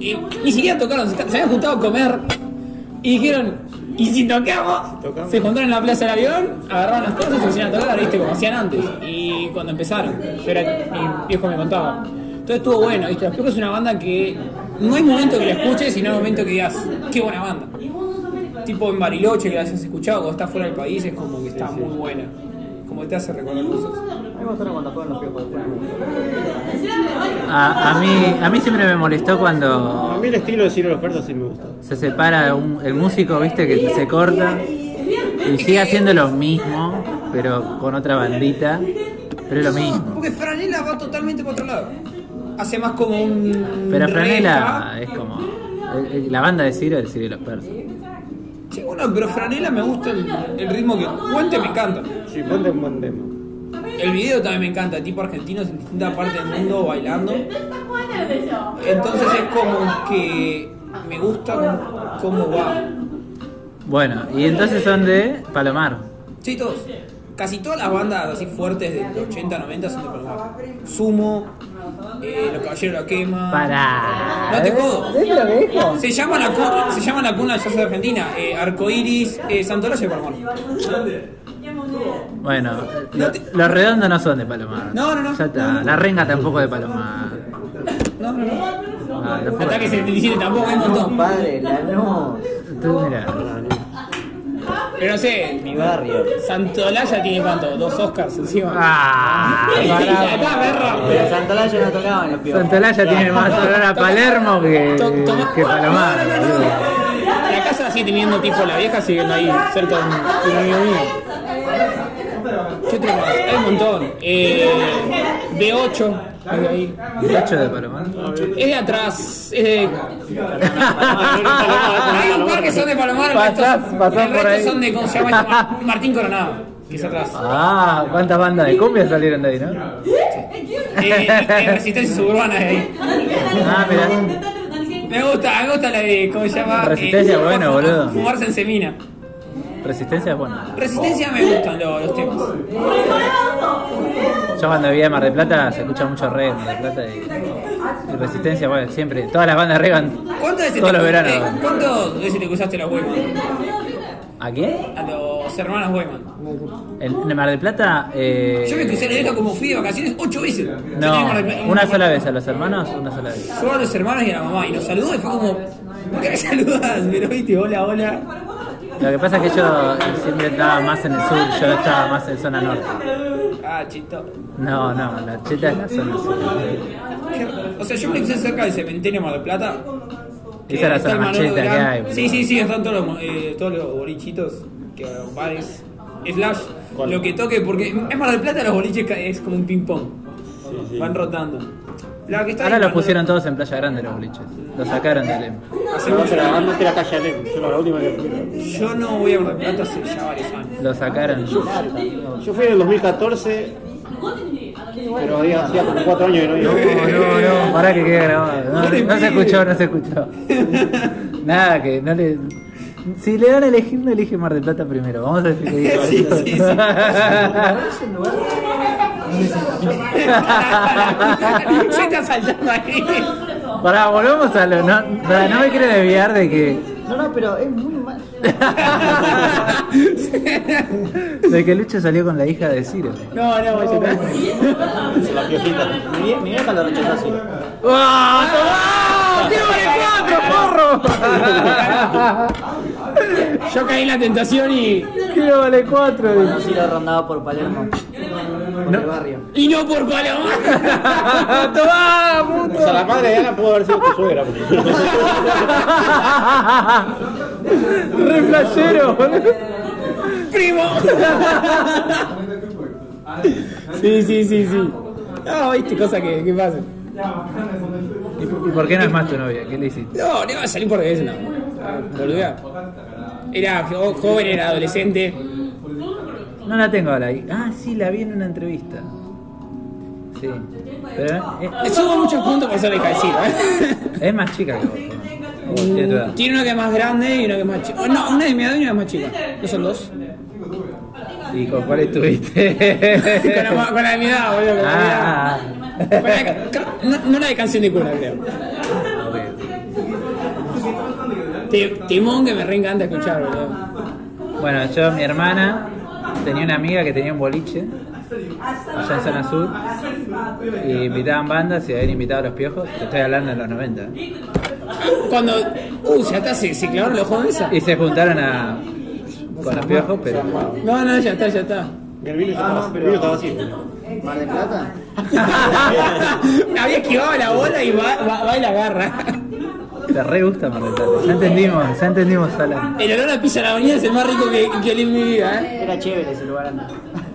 y ni siquiera tocaron, se, se habían juntado a comer. Y dijeron, ¿y si tocamos? Tocamos. Se juntaron en la plaza del avión, agarraron las cosas y se pusieron a tocar, viste, como hacían antes. Y cuando empezaron, yo era, mi viejo me contaba. Entonces estuvo bueno, viste. Los es una banda que no hay momento que la escuches y no hay momento que digas, qué buena banda tipo en Bariloche que la hayas escuchado cuando estás fuera del país es como que está muy buena como te hace recordar cosas A mí me gustaron cuando fueron los piojos. después. A, a, mí, a mí siempre me molestó A cuando mí el estilo de Ciro los persas sí me gusta. se separa un- el músico, viste, que se corta y sigue haciendo lo mismo, pero con otra bandita, pero es lo mismo. porque Franela va totalmente por otro lado hace más como un Pero. Franela es como. La banda de Ciro es Ciro y los persas. Sí bueno pero Franela me gusta el, el ritmo que cuente me encanta Sí, ponte un buen tema. el video también me encanta tipo argentinos en distintas partes del mundo bailando entonces es como que me gusta cómo- cómo va Bueno, y entonces son de Palomar. Sí, todos. Casi todas las bandas así fuertes de 80, 90 son de Palomar. Sumo, eh, Los Caballeros de la Quema. Para. No te jodo. ¿Ves lo que dijo? Se llama la cuna, se llama la cuna del jazz de Argentina. Eh, Arcoiris, eh, Santolaya de Palomar. Bueno, lo- los redondos no son de Palomar. No, no, no. Ya está. La renga tampoco de Palomar. No, no, no. No fue. Ataque 77 tampoco hay un montón. Padre, la no. Tú mira. Pero no sé, Mi barrio. Santolaya tiene cuánto? Dos Oscars encima. Ah, Ya está, perro. Pero Santolaya no tocaban los piojos. Santolaya tiene más olor a Palermo que, que Palomar. No, no, no, no. boludo. La casa sigue teniendo tipo la vieja siguiendo ahí cerca de un, de un amigo mío. ¿Qué otro más? Hay un montón. Eh, B8, ahí. ¿Ocho de Palomar? Es de atrás, es de. Hay un par que son de Palomar, el resto, Pasás, pasás el por resto ahí. son de. ¿Cómo se llama? Mar- Martín Coronado, que es atrás. Ah, ¿cuántas bandas de cumbia salieron de ahí, no? Eh, eh, resistencia suburbana de ahí. Ah, mira. Me gusta, me gusta la de. ¿Cómo se llama? Resistencia, bueno, boludo. Fumarse en semina. Resistencia es bueno. Resistencia me gustan los, los temas. Yo cuando vivía en Mar del Plata se escucha mucho reggae en Mar del Plata y, y Resistencia, bueno, siempre. Todas las bandas reggae van ¿Cuántas veces todos te los eh, veranos. ¿Cuántas veces te cruzaste la Weyman? ¿A quién? A los hermanos Weyman. En, en Mar del Plata. Eh, Yo me crucé la vieja como fui de vacaciones ocho veces. No, una sola vez a los hermanos, una sola vez. Yo a los hermanos y a la mamá y nos saludó y fue como, ¿por qué me saludas? Pero viste, hola, hola. Lo que pasa es que yo siempre estaba más en el sur, yo estaba más en zona norte. Ah, chito. No, no, la cheta es la zona sur. O sea, yo me hice cerca del cementerio Mar del Plata. Esa es la zona más cheta que hay. Sí, sí, sí, están todos los, eh, todos los bolichitos, que bares, slash, ¿Cuál? lo que toque, porque en Mar del Plata los boliches ca- es como un ping pong, sí. van rotando. La que está Ahora ahí, los pusieron todos en Playa Grande los boliches. Los sacaron del EM. hace No, mucho- antes era calle Alem. Yo la última que fui. Yo no voy a Mar del Plata hace ya varios años. Lo sacaron. Yo fui en el 2014, pero había hacía como 4 años que no iba. No, no, para que quede grabado. No, no se escuchó, no se escuchó. Nada, que no le. Si le dan a elegir, no elige Mar del Plata primero. Vamos a decir que diga Sí, sí, sí. Se está saltando ahí. Pará, volvamos a lo. No, pará, no me quiero desviar de que. No, no, pero es muy mal. De que Lucho salió con la hija de Ciro. No, no, atrás. La piojita. Mi, vieja lo rechazó así. ¡Ah, tomá! ¡Quiero vale cuatro, porro! Yo caí en la tentación y. ¡Quiero vale cuatro! Lo rondaba por Palermo. Por el barrio. Y no por Paloma. ¡Tomá, O puto! sea, la madre de Ana pudo haber sido tu suegra. ¡Re flashero, boludo! ¡Primo! Sí, sí, sí, sí. No, viste cosas que, que pasan. ¿Y y por qué no es más tu novia? ¿Qué le hiciste? No, no iba a salir por eso, no. Boluda. Era jo- joven, era adolescente. No la tengo ahora. Ah, sí, la vi en una entrevista. Sí. Pero es, Le subo muchos puntos por ser Ciro, ¿eh? es más chica que vos. tiene tu edad. Tiene una que es más grande y una que es más chica. Oh, no, una de mi edad y una que es más chica. ¿No son dos? ¿Y con cuál estuviste? con, la, ma- con la de mi edad, boludo. Con la de mi edad. Con la de- no, no la de canción de cuna, creo. Timón que me reencanta escuchar, boludo. Bueno, yo, mi hermana, tenía una amiga que tenía un boliche allá en zona sur y invitaban bandas y habían invitado a los piojos. Te estoy hablando de los 90. Cuando. Uh, ya está, se, se clavaron los de esa. Y se juntaron a, con los piojos, pero. No, no, ya está, ya está. El vino estaba, el vino estaba así. Mar del Plata. Había esquivado la bola y va, va, va y la agarra. Te re gusta Mar del Plata. Ya entendimos, ya entendimos, Alan. El olor a pizza en la avenida es el más rico que, que olí en mi vida, ¿eh? Era chévere ese lugar antes.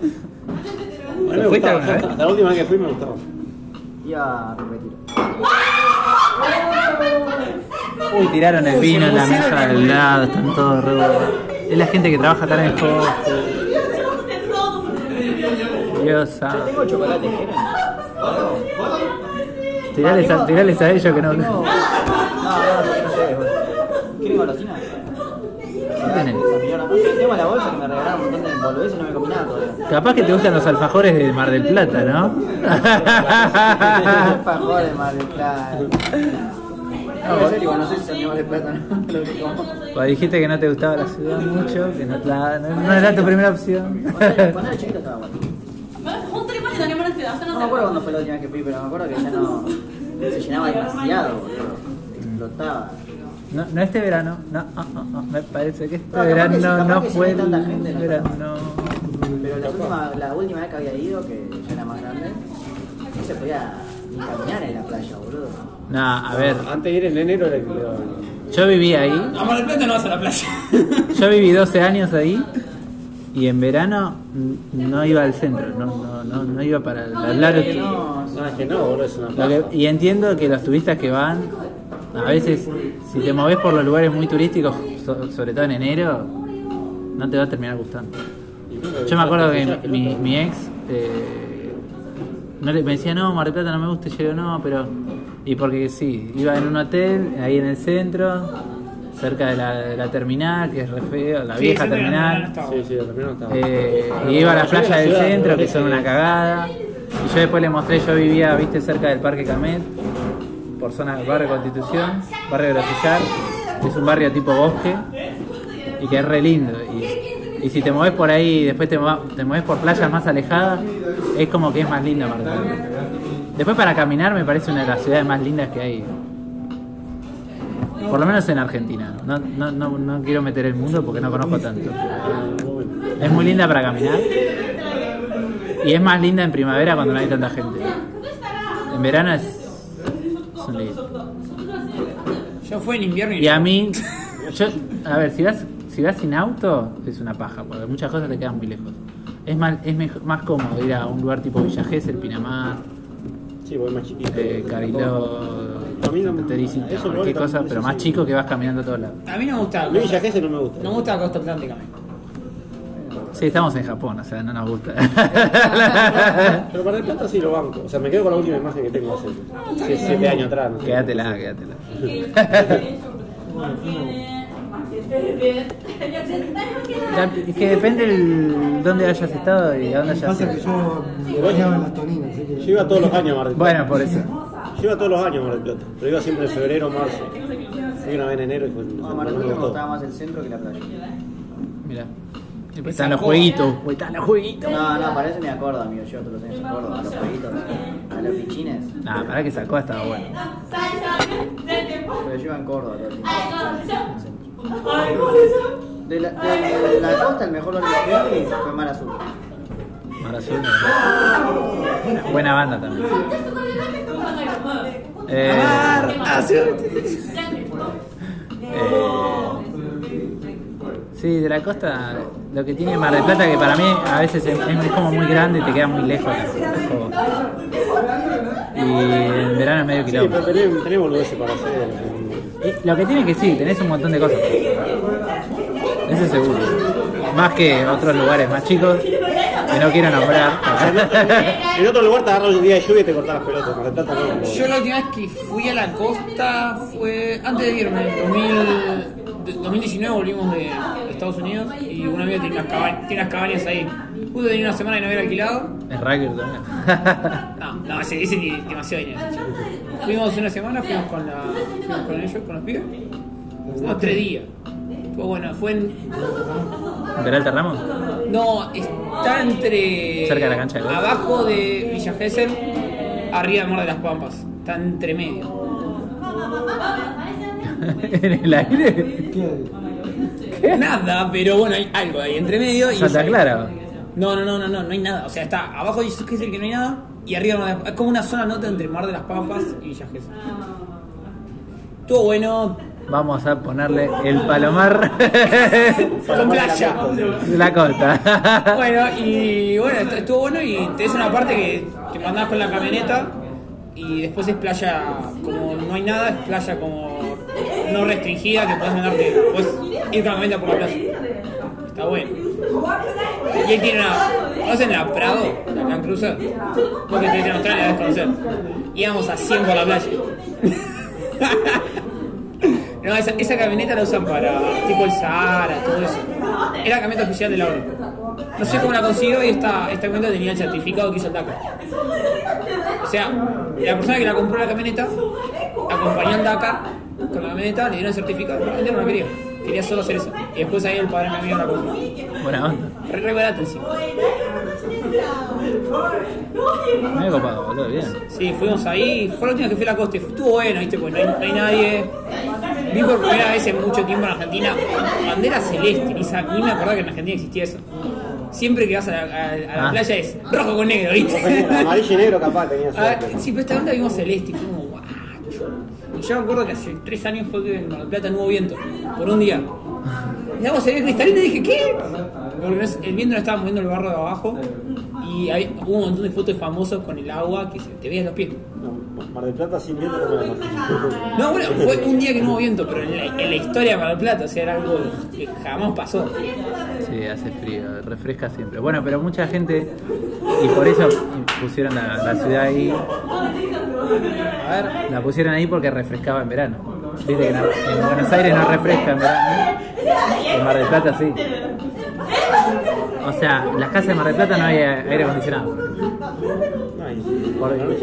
Mí me ¿Fuiste gustaba. alguna vez? Hasta la última vez que fui me gustaba. Iba a repetir. Uy, tiraron el vino en la mesa del lado, están todos re Es la gente que trabaja acá en el hostel. Dios santo. Tengo chocolate, ¿quieren? Tirales a, tirales a ellos que no. Ah, ah no, no sé. ¿Quieren golosina? ¿Qué? Tengo la bolsa que me regalaron un montón de boludeces y no me comí nada todavía. Capaz que te gustan los alfajores de Mar del Plata, ¿no? alfajores de Mar del Plata. Ah, no, serio, no sé si salimos de plata, ¿no? Pues dijiste que no te gustaba la ciudad mucho, que no, la, no, no era tu primera opción. Cuando era chiquito estaba bueno. No me acuerdo cuándo fue la última vez que fui, pero me acuerdo que ya no se llenaba demasiado, boludo. Explotaba. No, no este verano, no, ah, ah, ah, me parece que este No, capaz que verano sí, no que fue tanta el gente, no verano. Pero la última, la última vez que había ido, que ya era más grande, no se podía ni caminar en la playa, boludo. No, a ver, Antes de ir en enero era el que le daba el- yo viví ahí, A Mar del Plata no vas a la playa. yo viví 12 años ahí y en verano no iba al centro, no, no, no, no iba para el hablar. No, No, es que no, boludo, es una plaza. y entiendo que los turistas que van, a veces, si te moves por los lugares muy turísticos, so- sobre todo en enero, no te va a terminar gustando. Yo me acuerdo que mi, ex eh, no le, me decía, no, Mar del Plata no me gusta, y yo digo, no, pero... Y porque sí, iba en un hotel, ahí en el centro, cerca de la, de la terminal, que es re feo, la vieja terminal. Sí, sí, al menos estaba. Eh, y iba a la playa del centro, que son una cagada. Y yo después le mostré, yo vivía, viste, cerca del Parque Camet, por zona barrio Constitución, barrio Grosillar, es un barrio tipo bosque, y que es re lindo. Y, y si te mueves por ahí y después te, te mueves por playas más alejadas, es como que es más lindo Mar del Plata. Después para caminar me parece una de las ciudades más lindas que hay. Por lo menos en Argentina. No, no, no, no quiero meter el mundo porque no conozco tanto. Es muy linda para caminar. Y es más linda en primavera cuando no hay tanta gente. En verano es, Yo fui en invierno y, Y a mí, yo, a ver, si vas, si vas sin auto, es una paja, porque muchas cosas te quedan muy lejos. Es más, es mejor- más cómodo ir a un lugar tipo Villa Gesell, Pinamar, Sí, voy más chiquito. eh, Cariló, cualquier cosa, pero más chico que vas caminando a todos lados. A mí no me gusta. A mí Villa Gesell no me gusta. No me gusta la costa atlántica a mí. Sí, estamos en Japón, o sea, no nos gusta. Pero para el Plata sí lo banco. O sea, me quedo con la última imagen que tengo hace años atrás. no sé. quédatela, quédatela. Es que depende el dónde hayas estado y a dónde hayas Pasa que ido. yo en las toninas, así que. Yo iba todos los años a Mar del Plata. Bueno, por eso. Yo iba todos los años a Mar del Plata. Pero iba siempre en febrero, marzo. Fui una vez en enero y fue, No, no, Mar del Plata me gustaba más el centro que la playa. Mira. Están los jueguitos, pues están los jueguitos. No, no, para eso me acuerdo, amigo. Yo todos los años me acuerdo. A los jueguitos, a los fichines. Nah, para que sacó estaba bueno. Pero yo iba en Córdoba todo el tiempo. De la, de la costa, el mejor lugar que fue Mar Azul. Mar Azul. Buena, buena banda también. Eh, eh, sí, de la costa, lo que tiene Mar del Plata, que para mí a veces es, es como muy grande y te queda muy lejos. Y en verano es medio Sí, pero kilómetro. tenemos, para hacer. Y Lo que tiene que sí, tenés un montón de cosas. Eso seguro. Más que otros lugares más chicos que no quiero nombrar. En otro lugar te agarras un día de lluvia y te cortas las pelotas. Mar del Plata no. Yo la última vez que fui a la costa fue antes de irme, en 2000 de- 2019 volvimos de Estados Unidos y un amigo tiene unas, cabañas, tiene unas cabañas ahí. Justo tenía una semana y no había alquilado. Es rugby también. No, no, ese, ese tiene demasiado dinero. Fuimos una semana, fuimos con, la, fuimos con ellos, con los pibes. Fuimos tres días. Fue bueno, fue en. ¿Peralta Ramos? No, está entre. Cerca de la cancha de golf. Abajo de Villa Gesell, arriba de Mar de las Pampas. Está entre medio. ¿En el aire? ¿Qué? Nada, pero bueno, hay algo ahí entre medio. Y Santa Clara. No, no, no, no, no, no hay nada. O sea, está abajo de Villa Gesell que no hay nada. Y arriba de Mar de las- es como una zona nota entre Mar de las Pampas y Villa Gesell. Estuvo bueno, Vamos a ponerle el palomar con playa. la costa. Bueno, y bueno, est- estuvo bueno y tenés una parte que te mandás con la camioneta y después es playa, como no hay nada, es playa como no restringida, que puedes mandarte, puedes ir con la camioneta por la playa. Está bueno. Y ahí tiene una, ¿conocen la Prado? La Land Cruiser. Porque te en Australia debes conocer. Íbamos a 100 por la playa. No, esa, esa camioneta la usan para tipo el Sahara, todo eso. Era la camioneta oficial de la ONU. No sé cómo la consiguió y esta, esta camioneta tenía el certificado que hizo el Dakar. O sea, la persona que la compró la camioneta acompañó al Dakar con la camioneta, le dieron el certificado, la gente no la quería. Quería solo hacer eso. Y después ahí el padre mi amigo la compró. Buena onda. Re, re encima. Me copado, boludo, bien. Sí, fuimos ahí, fue la última que fui a la costa estuvo bueno, viste, pues no hay, no hay nadie. Vi por primera vez en mucho tiempo en Argentina bandera celeste, ni, ni me acordaba que en Argentina existía eso. Siempre que vas a la, a- a la Ah. playa es rojo con negro, viste. Amarillo y negro capaz tenía Ah, suerte. sí, pero esta vez vimos celeste y fue como guacho. Y yo me acuerdo que hace tres años fue que en Mar del Plata no hubo viento, por un día. Y damos el cristalino y dije, ¿qué? Porque el viento no estaba moviendo el barro de abajo y hay, hubo un montón de fotos de famosos con el agua que se te veían los pies. No, Mar del Plata sin viento no. No, bueno, fue un día que no hubo viento, pero en la, en la historia de Mar del Plata, o sea, era algo que jamás pasó. Sí, hace frío, refresca siempre. Bueno, pero mucha gente, y por eso pusieron la, la ciudad ahí. A ver, la pusieron ahí porque refrescaba en verano. Viste que en, en Buenos Aires no refresca en verano. En Mar del Plata sí. O sea, las casas de Mar del Plata no hay aire acondicionado.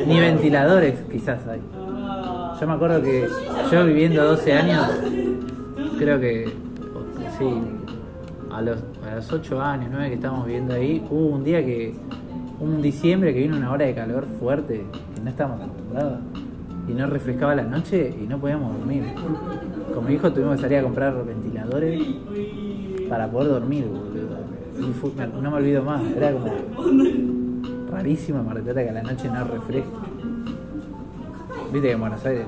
Ni ventiladores quizás hay. Yo me acuerdo que yo viviendo 12 años, creo que sí, a los, a los 8 años, 9 que estábamos viviendo ahí, hubo un día que, un diciembre que vino una hora de calor fuerte, que no estábamos acostumbrados, y no refrescaba la noche y no podíamos dormir. con mi hijo tuvimos que salir a comprar ventiladores para poder dormir, boludo. Y fue- me- no me olvido más, era como rarísimo Mar del Plata que a la noche no refresque. Viste que en Buenos Aires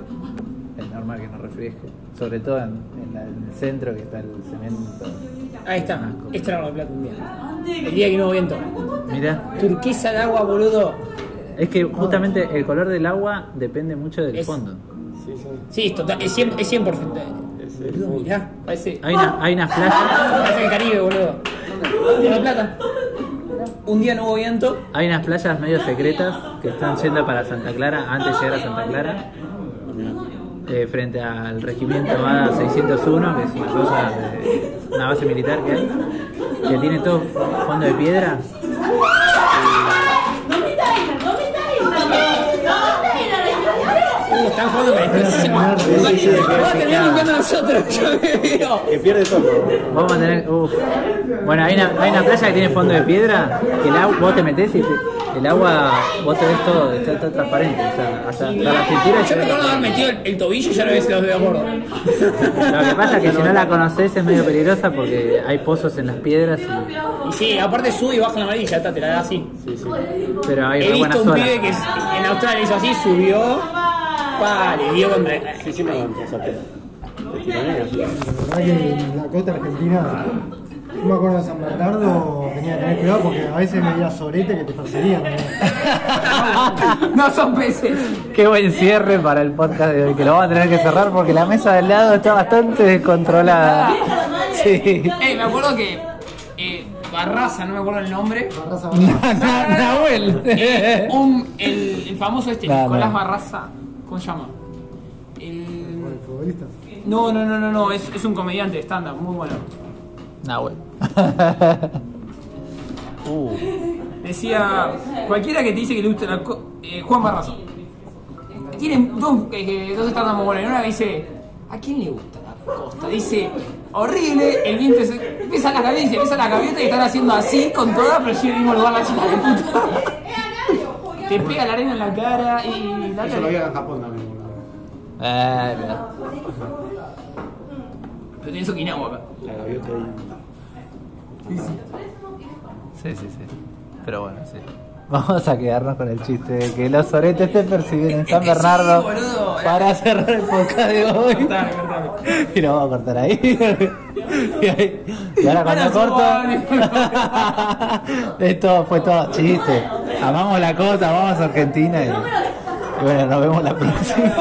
es normal que no refresque, sobre todo en, en la- en el centro que está el cemento. Ahí está. Este era Mar del Plata un día. El día que no hubo viento. Mira, Turquesa de agua, boludo. es que justamente el color del agua depende mucho del Es- fondo. Sí, sí. Sí, es total, es 100%. Es 100%. Es el Boludo, fondo. mirá, parece. Hay, una, hay unas playas, Parece el Caribe, boludo. Mar del Plata. Un día no hubo viento. hay unas playas medio secretas que están yendo para Santa Clara antes de llegar a Santa Clara. eh, frente al regimiento ADA 601, que es una cosa, de- una base militar que hay, que tiene todo fondo de piedra. Uh, están jugando Vamos a terminar limpiando nosotros, yo me veo. Que pierde todo. Vamos a tener. uf. Bueno, hay una, hay una playa que tiene fondo de piedra, que el agua, vos te metés y te- el agua, vos te ves todo, está todo transparente, o sea, hasta, hasta la cintura. Yo me acuerdo haber metido el, el tobillo y ya no ves los dedos gordos. Lo que pasa es que si no la conoces es medio peligrosa porque hay pozos en las piedras, y- Y sí, aparte sube y baja la amarilla, está, te la da así. Sí, sí. pero hay He visto un pibe que en Australia hizo así, subió, pa, le dio contra. Sí, sí, me. La verdad que en la costa argentina, yo me acuerdo de San Bernardo, tenía que tener cuidado porque a veces veía sorete que te perseguían. ¿no? No son peces. Qué buen cierre para el podcast de hoy, que lo vamos a tener que cerrar porque la mesa del lado está bastante descontrolada. Sí. Me acuerdo que eh, Barraza, no me acuerdo el nombre. Barraza, barraza. Nahuel. Eh, un, el, el famoso este, Nicolás. Barraza, ¿cómo se llama? El... El futbolista. No, no, no, no, no, es, es un comediante de stand-up, muy bueno. Nahuel. Uh. Decía, cualquiera que te dice que le gusta la co- eh, Juan Barraza. Tienen dos, eh, dos stand-up muy buenos. En una dice, ¿a quién le gusta la costa? Dice, horrible, el viento se... Empieza la cabeza, empieza la gaviota y están haciendo así con toda, pero llega al mismo lugar la chica de puta. Te pega la arena en la cara y... La Eso lo había en Japón también. boludo. Eh, mira. Pero tenés Okinawa acá. La gaviota ahí. Sí, sí, sí. Pero bueno, sí. Vamos a quedarnos con el chiste de que los oretes te persiguen en San sí, Bernardo boludo. para cerrar el podcast de hoy. Cortame, cortame. Y lo vamos a cortar ahí. y, ahí- y ahora cuando corto. Esto fue todo chiste. Amamos la costa, amamos Argentina y, y bueno, nos vemos la próxima.